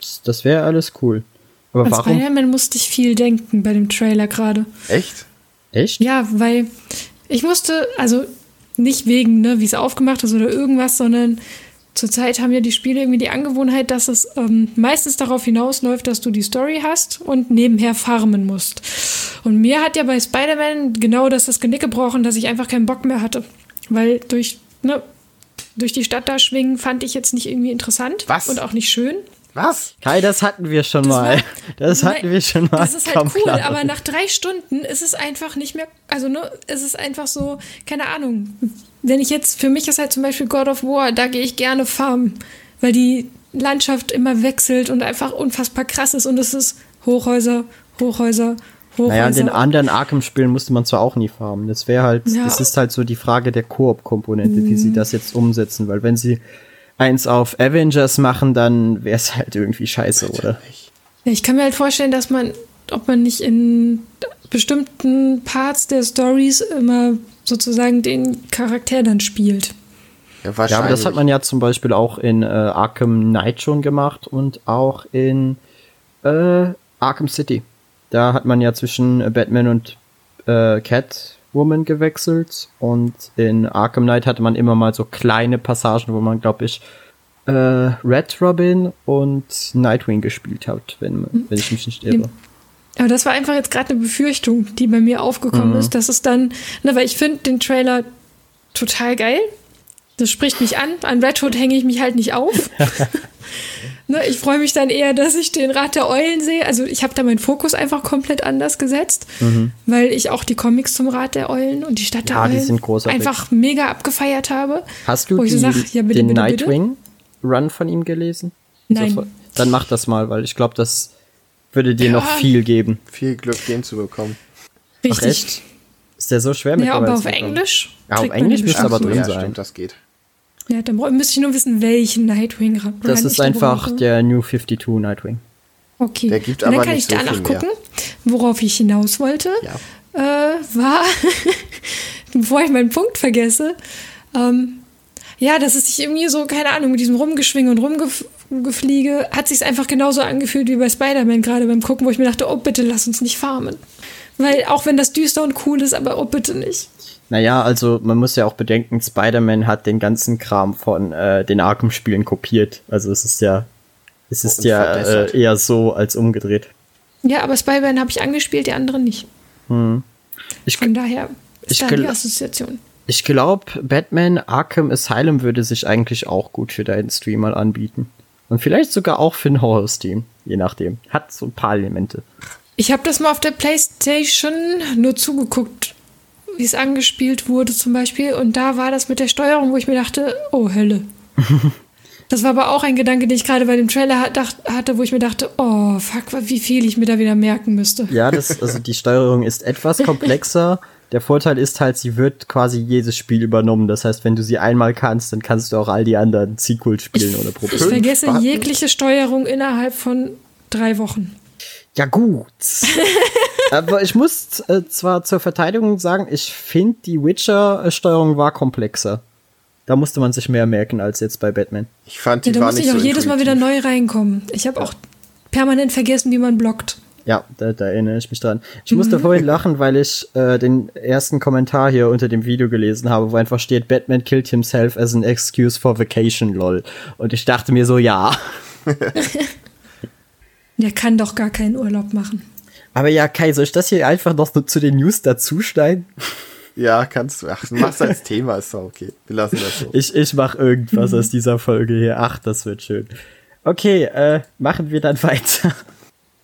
Das, das wäre alles cool. Aber An warum? Spider-Man musste ich viel denken bei dem Trailer gerade. Echt? Echt? Ja, weil ich musste, also nicht wegen, ne, wie es aufgemacht ist oder irgendwas, sondern zurzeit haben ja die Spiele irgendwie die Angewohnheit, dass es ähm, meistens darauf hinausläuft, dass du die Story hast und nebenher farmen musst. Und mir hat ja bei Spider-Man genau das das Genick gebrochen, dass ich einfach keinen Bock mehr hatte. Weil durch, ne, durch die Stadt da schwingen fand ich jetzt nicht irgendwie interessant Was? und auch nicht schön. Was? Kai, das hatten wir schon mal. war- das hatten wir schon mal. Das ist halt Komm, cool, klar. aber nach drei Stunden ist es einfach nicht mehr, also ne, es ist einfach so, keine Ahnung. Wenn ich jetzt, für mich ist halt zum Beispiel God of War, da gehe ich gerne farmen, weil die Landschaft immer wechselt und einfach unfassbar krass ist und es ist Hochhäuser, Hochhäuser, Hochhäuser. Naja, in den anderen Arkham-Spielen musste man zwar auch nie farmen. Das wäre halt, Ja. das ist halt so die Frage der Koop-Komponente, wie sie das jetzt umsetzen, weil wenn sie eins auf Avengers machen, dann wäre es halt irgendwie scheiße, oder? Ja, ich kann mir halt vorstellen, dass man, ob man nicht in bestimmten Parts der Stories immer sozusagen den Charakter dann spielt. Ja, Ja, aber das hat man ja zum Beispiel auch in äh, Arkham Knight schon gemacht und auch in äh, Arkham City. Da hat man ja zwischen äh, Batman und äh, Catwoman gewechselt und in Arkham Knight hatte man immer mal so kleine Passagen, wo man, glaube ich, äh, Red Robin und Nightwing gespielt hat, wenn, wenn ich mich nicht irre. Aber das war einfach jetzt gerade eine Befürchtung, die bei mir aufgekommen ist, dass es dann, ne, weil ich finde den Trailer total geil. Das spricht mich an. An Red Hood hänge ich mich halt nicht auf. ne, ich freue mich dann eher, dass ich den Rat der Eulen sehe. Also ich habe da meinen Fokus einfach komplett anders gesetzt, weil ich auch die Comics zum Rat der Eulen und die Stadt der Ja, Eulen einfach mega abgefeiert habe. Hast du die, so sag, ja, bitte, den? Nightwing-Run von ihm gelesen? Nein. Dann mach das mal, weil ich glaube, das würde dir noch Ja. viel geben. Viel Glück, den zu bekommen. Ach, echt? Ist der so schwer Ja, aber auf? Englisch. Ja, auf Englisch müsste aber drin ja, sein. stimmt, das geht. Ja, dann müsste ich nur wissen, welchen Nightwing Run Das ich ist einfach der New 52 Nightwing. Okay. Der gibt Und dann aber kann nicht ich so danach viel mehr. gucken, worauf ich hinaus wollte. Ja. Äh, war, bevor ich meinen Punkt vergesse, ähm, ja, dass es sich irgendwie so, keine Ahnung, mit diesem Rumgeschwinge und Rumgefliege, hat sich einfach genauso angefühlt wie bei Spider-Man gerade beim Gucken, wo ich mir dachte, oh bitte, lass uns nicht farmen. Weil auch wenn das düster und cool ist, aber oh bitte nicht. Naja, also man muss ja auch bedenken, Spider-Man hat den ganzen Kram von äh, den Arkham-Spielen kopiert. Also es ist ja, es ist Und ja äh, eher so als umgedreht. Ja, aber Spider-Man habe ich angespielt, die anderen nicht. Ich, Von daher ist Ich da die Assoziation. ich glaube, Batman Arkham Asylum würde sich eigentlich auch gut für deinen Stream mal anbieten. Und vielleicht sogar auch für ein Horror-Stream, je nachdem. Hat so ein paar Elemente. Ich habe das mal auf der Playstation nur zugeguckt, wie es angespielt wurde zum Beispiel. Und da war das mit der Steuerung, wo ich mir dachte, oh Hölle. das war aber auch ein Gedanke, den ich gerade bei dem Trailer hat- hatte, wo ich mir dachte, oh fuck, wie viel ich mir da wieder merken müsste. Ja, das, also die Steuerung ist etwas komplexer. Der Vorteil ist halt, sie wird quasi jedes Spiel übernommen. Das heißt, wenn du sie einmal kannst, dann kannst du auch all die anderen Sequels spielen ohne Ich Probleme. Fünf vergesse Buttons? jegliche Steuerung innerhalb von drei Wochen. Ja, gut. Aber ich muss äh, zwar zur Verteidigung sagen, ich finde, die Witcher-Steuerung war komplexer. Da musste man sich mehr merken als jetzt bei Batman. Ich fand, die Ja, da war muss nicht ich auch so jedes Mal wieder intuitiv. neu reinkommen. Ich habe auch permanent vergessen, wie man blockt. Ja, da, da erinnere ich mich dran. Ich musste vorhin lachen, weil ich äh, den ersten Kommentar hier unter dem Video gelesen habe, wo einfach steht, Batman killed himself as an excuse for vacation, lol. Und ich dachte mir so, ja. Der kann doch gar keinen Urlaub machen. Aber ja, Kai, soll ich das hier einfach noch zu den News dazu schneiden? Ja, kannst du. Ach, mach's als Thema, ist doch okay. Wir lassen das so. Ich, ich mach irgendwas aus dieser Folge hier. Ach, das wird schön. Okay, äh, machen wir dann weiter.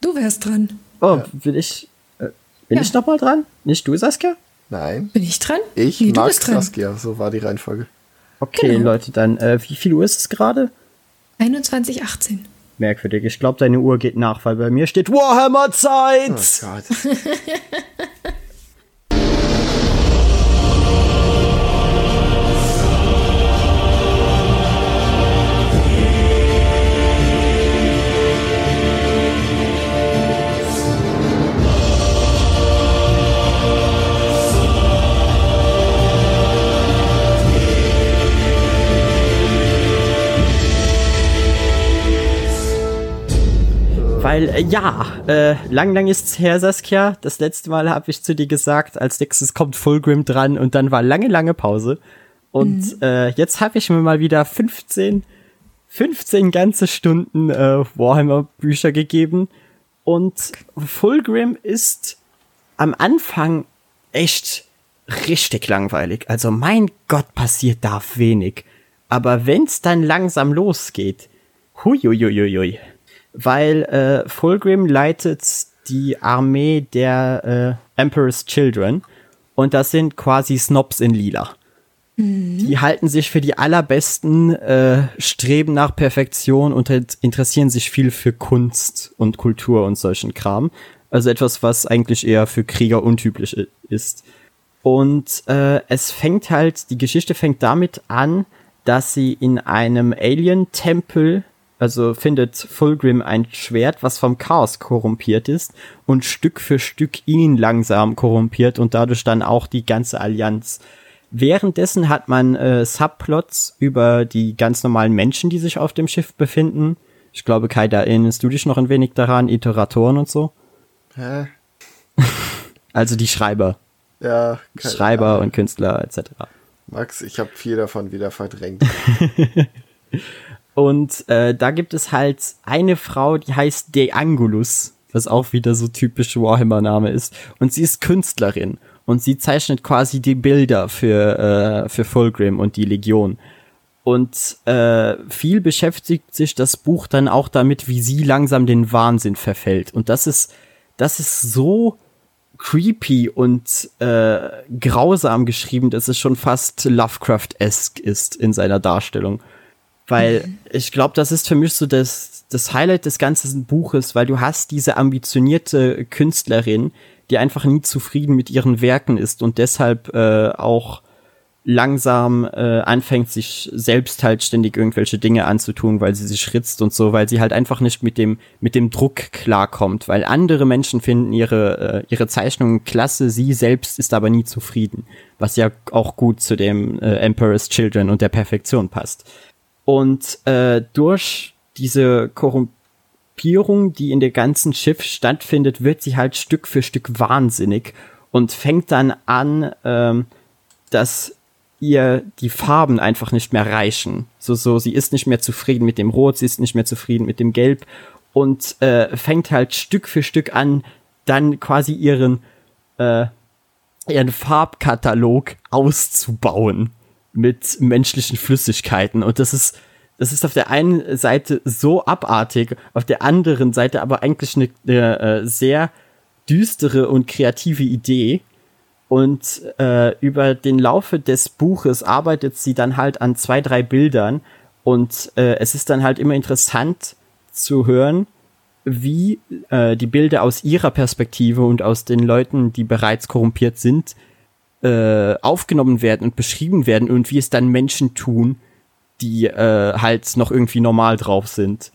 Du wärst dran. Oh, bin ich, äh, bin Ja. ich noch mal dran? Nicht du, Saskia? Nein. Bin ich dran? Ich, nee, du Max, bist dran. Saskia. So war die Reihenfolge. Okay, Genau. Leute, dann, äh, wie viel Uhr ist es gerade? 21,18. Merkwürdig. Ich glaube, deine Uhr geht nach, weil bei mir steht Warhammer-Zeit. Oh Gott. Weil, äh, ja, äh, lang, lang ist's her, Saskia. Das letzte Mal habe ich zu dir gesagt, als nächstes kommt Fulgrim dran und dann war lange, lange Pause. Und äh, jetzt habe ich mir mal wieder 15, 15 ganze Stunden äh, Warhammer-Bücher gegeben. Und Fulgrim ist am Anfang echt richtig langweilig. Also mein Gott, passiert da wenig. Aber wenn's dann langsam losgeht, huiuiuiui. Weil äh, Fulgrim leitet die Armee der äh, Emperor's Children und das sind quasi Snobs in Lila. Die halten sich für die allerbesten, äh, streben nach Perfektion und int- interessieren sich viel für Kunst und Kultur und solchen Kram. Also etwas, was eigentlich eher für Krieger untypisch ist. Und äh, es fängt halt, die Geschichte fängt damit an, dass sie in einem Alien-Tempel, also findet Fulgrim ein Schwert, was vom Chaos korrumpiert ist und Stück für Stück ihn langsam korrumpiert und dadurch dann auch die ganze Allianz. Währenddessen hat man äh, Subplots über die ganz normalen Menschen, die sich auf dem Schiff befinden. Ich glaube, Kai, da erinnerst du dich noch ein wenig daran, Iteratoren und so. Hä? Also die Schreiber. Ja, Schreiber Ahnung. und Künstler etc. Max, ich habe viel davon wieder verdrängt. Und äh, da gibt es halt eine Frau, die heißt De Angulus, was auch wieder so typisch Warhammer-Name ist. Und sie ist Künstlerin. Und sie zeichnet quasi die Bilder für, äh, für Fulgrim und die Legion. Und äh, viel beschäftigt sich das Buch dann auch damit, wie sie langsam den Wahnsinn verfällt. Und das ist, das ist so creepy und äh, grausam geschrieben, dass es schon fast Lovecraft-esque ist in seiner Darstellung. Weil ich glaube, das ist für mich so das, das Highlight des ganzen Buches, weil du hast diese ambitionierte Künstlerin, die einfach nie zufrieden mit ihren Werken ist und deshalb äh, auch langsam äh, anfängt, sich selbst halt ständig irgendwelche Dinge anzutun, weil sie sich ritzt und so, weil sie halt einfach nicht mit dem mit dem Druck klarkommt, weil andere Menschen finden ihre äh, ihre Zeichnungen klasse, sie selbst ist aber nie zufrieden, was ja auch gut zu dem äh, Emperor's Children und der Perfektion passt. Und äh, durch diese Korrumpierung, die in der ganzen Schiff stattfindet, wird sie halt Stück für Stück wahnsinnig und fängt dann an, ähm, dass ihr die Farben einfach nicht mehr reichen. So, so, sie ist nicht mehr zufrieden mit dem Rot, sie ist nicht mehr zufrieden mit dem Gelb und äh, fängt halt Stück für Stück an, dann quasi ihren, äh, ihren Farbkatalog auszubauen mit menschlichen Flüssigkeiten. Und das ist, das ist auf der einen Seite so abartig, auf der anderen Seite aber eigentlich eine, eine äh, sehr düstere und kreative Idee. Und äh, über den Laufe des Buches arbeitet sie dann halt an zwei, drei Bildern. Und äh, es ist dann halt immer interessant zu hören, wie äh, die Bilder aus ihrer Perspektive und aus den Leuten, die bereits korrumpiert sind, äh, aufgenommen werden und beschrieben werden und wie es dann Menschen tun, die äh, halt noch irgendwie normal drauf sind.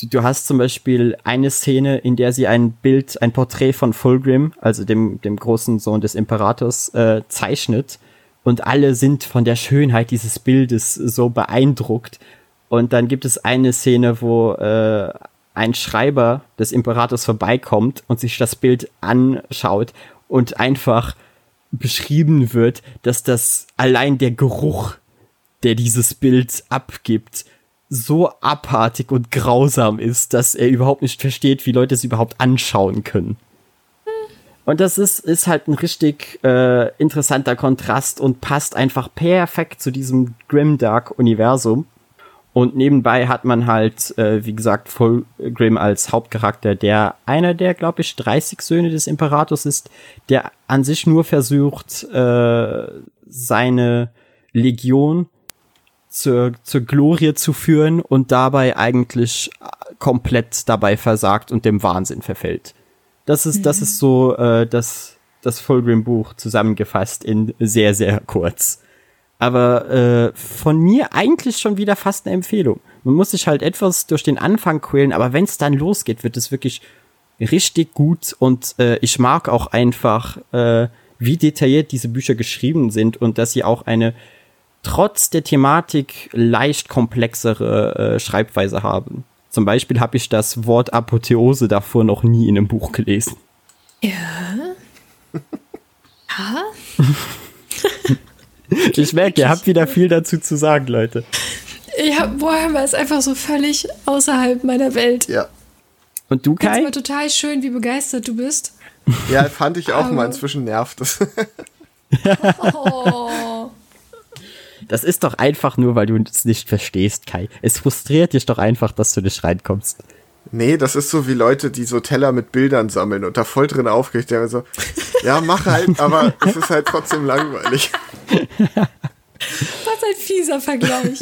du, du hast zum Beispiel eine Szene, in der sie ein Bild, ein Porträt von Fulgrim, also dem, dem großen Sohn des Imperators, äh, zeichnet. Und alle sind von der Schönheit dieses Bildes so beeindruckt. Und dann gibt es eine Szene, wo äh, ein Schreiber des Imperators vorbeikommt und sich das Bild anschaut und einfach beschrieben wird, dass das allein der Geruch, der dieses Bild abgibt, so abartig und grausam ist, dass er überhaupt nicht versteht, wie Leute es überhaupt anschauen können. Und das ist, ist halt ein richtig äh, interessanter Kontrast und passt einfach perfekt zu diesem Grimdark-Universum. Und nebenbei hat man halt, äh, wie gesagt, Fulgrim als Hauptcharakter, der einer der, glaube ich, 30 Söhne des Imperators ist, der an sich nur versucht, äh, seine Legion zur, zur Glorie zu führen und dabei eigentlich komplett dabei versagt und dem Wahnsinn verfällt. Das ist, das ist so äh, das, das Fulgrim-Buch zusammengefasst in sehr, sehr kurz. Aber äh, von mir eigentlich schon wieder fast eine Empfehlung. Man muss sich halt etwas durch den Anfang quälen, aber wenn es dann losgeht, wird es wirklich richtig gut und äh, ich mag auch einfach, äh, wie detailliert diese Bücher geschrieben sind und dass sie auch eine trotz der Thematik leicht komplexere äh, Schreibweise haben. Zum Beispiel habe ich das Wort Apotheose davor noch nie in einem Buch gelesen. Ja. Ja. Ich merke, ihr habt wieder viel dazu zu sagen, Leute. Ja, Warhammer ist einfach so völlig außerhalb meiner Welt. Ja. Und du, Ich finde Kai? aber total schön, wie begeistert du bist. Ja, fand ich auch Aber- mal. Inzwischen nervt es. Oh. Das ist doch einfach nur, weil du es nicht verstehst, Kai. Es frustriert dich doch einfach, dass du nicht reinkommst. Nee, das ist so wie Leute, die so Teller mit Bildern sammeln und da voll drin aufgeregt. Der so, ja, mach halt, aber es ist halt trotzdem langweilig. Was ein fieser Vergleich.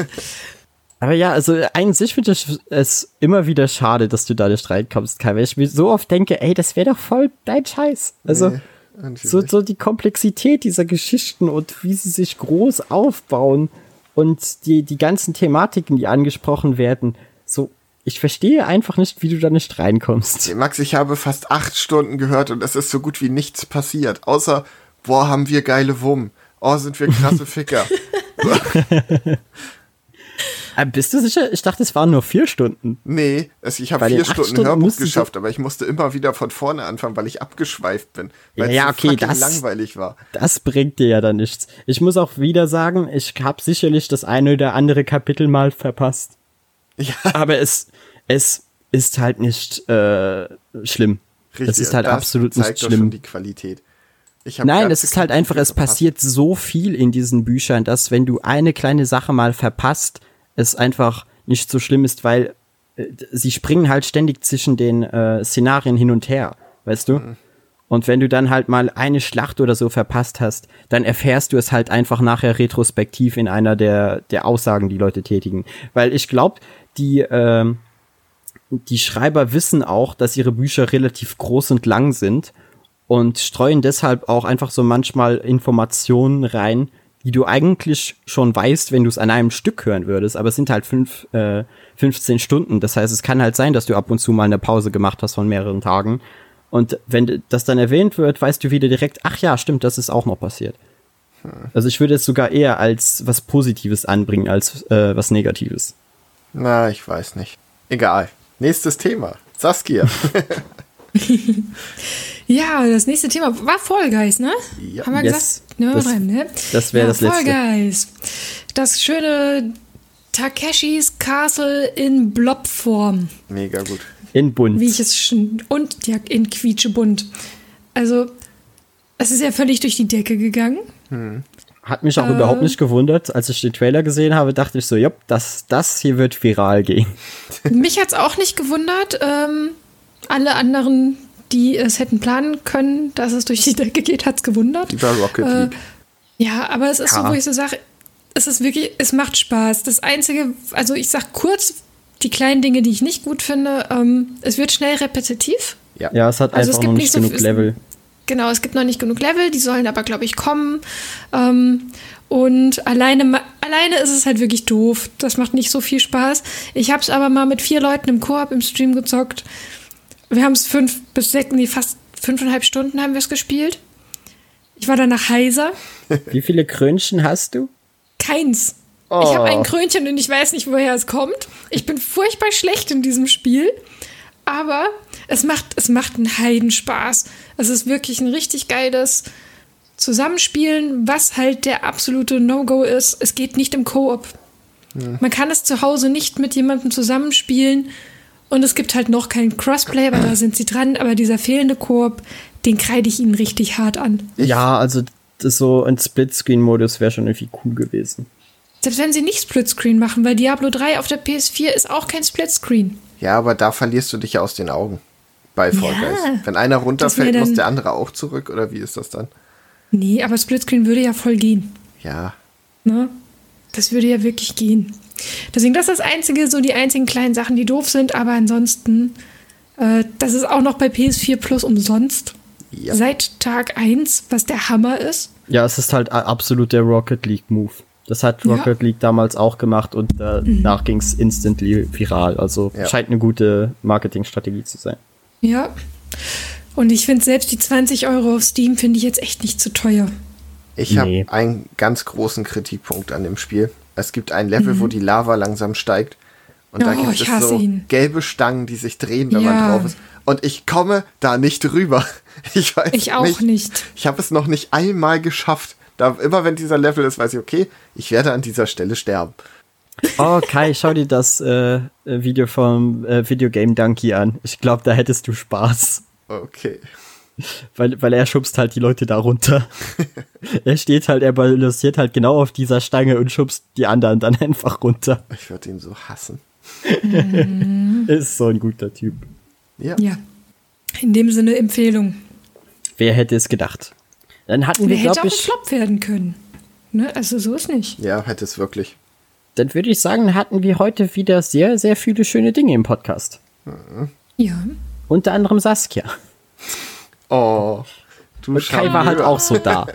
Aber ja, also an sich finde ich es immer wieder schade, dass du da nicht reinkommst, Kai, weil ich mir so oft denke, ey, das wäre doch voll dein Scheiß. Also Nee, so, so die Komplexität dieser Geschichten und wie sie sich groß aufbauen und die, die ganzen Thematiken, die angesprochen werden, so, ich verstehe einfach nicht, wie du da nicht reinkommst. Max, ich habe fast acht Stunden gehört und es ist so gut wie nichts passiert. Außer, boah, haben wir geile Wumm. Oh, sind wir krasse Ficker. Äh, bist du sicher? Ich dachte, es waren nur vier Stunden. Nee, es, ich habe vier Stunden, Stunden Hörbuch geschafft, aber ich musste immer wieder von vorne anfangen, weil ich abgeschweift bin. Weil Ja, es so okay, das- langweilig war. Das bringt dir ja dann nichts. Ich muss auch wieder sagen, ich habe sicherlich das eine oder andere Kapitel mal verpasst. Ja, Aber es, es ist halt nicht äh, schlimm. richtig. Es ist halt das absolut nicht schlimm. die Qualität. Nein, es ist halt einfach, es passiert so viel in diesen Büchern, dass wenn du eine kleine Sache mal verpasst, es einfach nicht so schlimm ist, weil äh, sie springen halt ständig zwischen den äh, Szenarien hin und her, weißt du? Und wenn du dann halt mal eine Schlacht oder so verpasst hast, dann erfährst du es halt einfach nachher retrospektiv in einer der, der Aussagen, die Leute tätigen. Weil ich glaube, die, ähm, die Schreiber wissen auch, dass ihre Bücher relativ groß und lang sind und streuen deshalb auch einfach so manchmal Informationen rein, die du eigentlich schon weißt, wenn du es an einem Stück hören würdest, aber es sind halt fünf, äh, 15 Stunden. Das heißt, es kann halt sein, dass du ab und zu mal eine Pause gemacht hast von mehreren Tagen. Und wenn das dann erwähnt wird, weißt du wieder direkt, ach ja, stimmt, das ist auch noch passiert. Also ich würde es sogar eher als was Positives anbringen, als äh, was Negatives. Na, ich weiß nicht. Egal. Nächstes Thema. Saskia. Ja, das nächste Thema war Fall Guys, ne? Ja. Haben wir Yes. gesagt? Ne, Das- rein, ne? das wär ja, das Fall Letzte. Guys. Das schöne Takeshis Castle in Blobform, Mega gut. In bunt. wie ich es schon. Und ja, in quietschebunt. Also, es ist ja völlig durch die Decke gegangen. Hat mich auch Äh. überhaupt nicht gewundert. Als ich den Trailer gesehen habe, dachte ich so, jupp, das, das hier wird viral gehen. Mich hat's auch nicht gewundert. Ähm, alle anderen, die es hätten planen können, dass es durch die Decke geht, hat's gewundert. Über Rocket Äh, League. Ja, aber es ist Ja. so, wo ich so sage, es ist wirklich, es macht Spaß. Das Einzige, also ich sag kurz die kleinen Dinge, die ich nicht gut finde, ähm, es wird schnell repetitiv. Ja, es hat Also es einfach gibt noch nicht nicht so genug viel- Level. Genau, es gibt noch nicht genug Level, die sollen aber, glaube ich, kommen. Ähm, und alleine, alleine ist es halt wirklich doof. Das macht nicht so viel Spaß. Ich habe es aber mal mit vier Leuten im Koop im Stream gezockt. Wir haben es fünf bis sechs, nee, fast fünfeinhalb Stunden haben wir es gespielt. Ich war danach heiser. Wie viele Krönchen hast du? Keins. Ich habe ein Krönchen und ich weiß nicht, woher es kommt. Ich bin furchtbar schlecht in diesem Spiel. Aber es macht, es macht einen Heidenspaß. Es ist wirklich ein richtig geiles Zusammenspielen, was halt der absolute No-Go ist. Es geht nicht im Koop. Man kann es zu Hause nicht mit jemandem zusammenspielen. Und es gibt halt noch keinen Crossplay, aber da sind sie dran. Aber dieser fehlende Koop, den kreide ich ihnen richtig hart an. Ja, also das so ein Splitscreen-Modus wäre schon irgendwie cool gewesen. Selbst wenn sie nicht Splitscreen machen, weil Diablo 3 auf der PS4 ist auch kein Splitscreen. Ja, aber da verlierst du dich ja aus den Augen bei Fall Ja, Guys. Wenn einer runterfällt, wär muss dann- der andere auch zurück oder wie ist das dann? Nee, aber Splitscreen würde ja voll gehen. Ja, Ne? Das würde ja wirklich gehen. Deswegen, das ist das Einzige, so die einzigen kleinen Sachen, die doof sind, aber ansonsten, äh, das ist auch noch bei PS4 Plus umsonst. Ja. Seit Tag 1, was der Hammer ist. Ja, es ist halt absolut der Rocket League Move. Das hat Ja. Rocket League damals auch gemacht und danach ging's instantly viral. Also Ja. scheint eine gute Marketingstrategie zu sein. Ja. Und ich finde selbst die 20 Euro auf Steam finde ich jetzt echt nicht zu teuer. ich habe Nee. einen ganz großen Kritikpunkt an dem Spiel. Es gibt ein Level, wo die Lava langsam steigt. Und da Mhm. Oh, gibt ich es hasse so ihn. gelbe Stangen, die sich drehen, wenn man Ja. drauf ist. Und ich komme da nicht rüber. Ich weiß Ich auch nicht. nicht. Ich habe es noch nicht einmal geschafft. Da, immer wenn dieser Level ist, weiß ich, okay, ich werde an dieser Stelle sterben. Oh, Kai, schau dir das äh, äh, Video vom äh, Video Game Donkey an. Ich glaube, da hättest du Spaß. Okay. Weil, weil er schubst halt die Leute da runter. er steht halt, er balanciert halt genau auf dieser Stange und schubst die anderen dann einfach runter. Ich würde ihn so hassen. Ist so ein guter Typ. Ja. Ja. In dem Sinne Empfehlung. Wer hätte es gedacht? Dann hatten wir, Der hätte auch ein ich, Flop werden können. Ne? Also so ist nicht. Ja, hätte es wirklich. Dann würde ich sagen, hatten wir heute wieder sehr, sehr viele schöne Dinge im Podcast. Ja. Unter anderem Saskia. Oh. Du Und Kai war halt auch so da.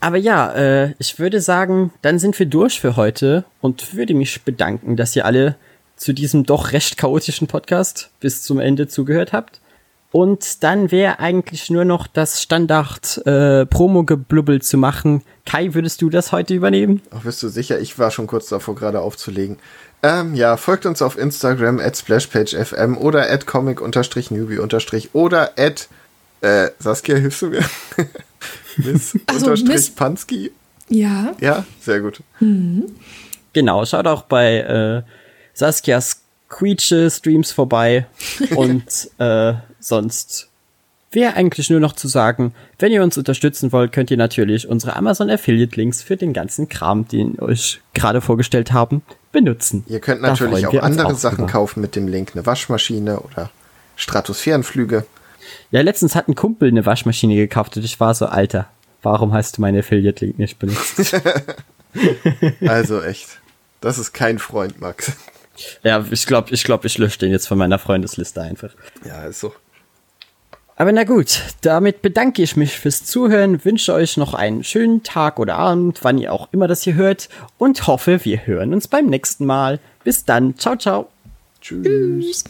Aber ja, äh, ich würde sagen, dann sind wir durch für heute und würde mich bedanken, dass ihr alle zu diesem doch recht chaotischen Podcast bis zum Ende zugehört habt. Und dann wäre eigentlich nur noch das Standard äh, zu machen. Kai, würdest du das heute übernehmen? Ach, bist du sicher? Ich war schon kurz davor, gerade aufzulegen. Ähm, ja, folgt uns auf Instagram at splashpagefm oder at comic-newbie- oder at äh, Saskia, hilfst du mir? Miss Also, unterstrich Miss- Pansky. Ja. Ja, sehr gut. Genau, schaut auch bei äh, Saskias Quietsche-Streams vorbei. und äh, sonst wäre eigentlich nur noch zu sagen, wenn ihr uns unterstützen wollt, könnt ihr natürlich unsere Amazon Affiliate-Links für den ganzen Kram, den wir euch gerade vorgestellt haben, benutzen. Ihr könnt natürlich auch andere auch Sachen drüber. kaufen mit dem Link, eine Waschmaschine oder Stratosphärenflüge. Ja, letztens hat ein Kumpel eine Waschmaschine gekauft und ich war so, Alter, warum hast du meine Affiliate-Link nicht benutzt? Also echt. Das ist kein Freund, Max. Ja, ich glaube, ich, glaub, ich lösche den jetzt von meiner Freundesliste einfach. Ja, ist so. Aber na gut, damit bedanke ich mich fürs Zuhören, wünsche euch noch einen schönen Tag oder Abend, wann ihr auch immer das hier hört und hoffe, wir hören uns beim nächsten Mal. Bis dann, ciao, ciao. Tschüss. Tschüss.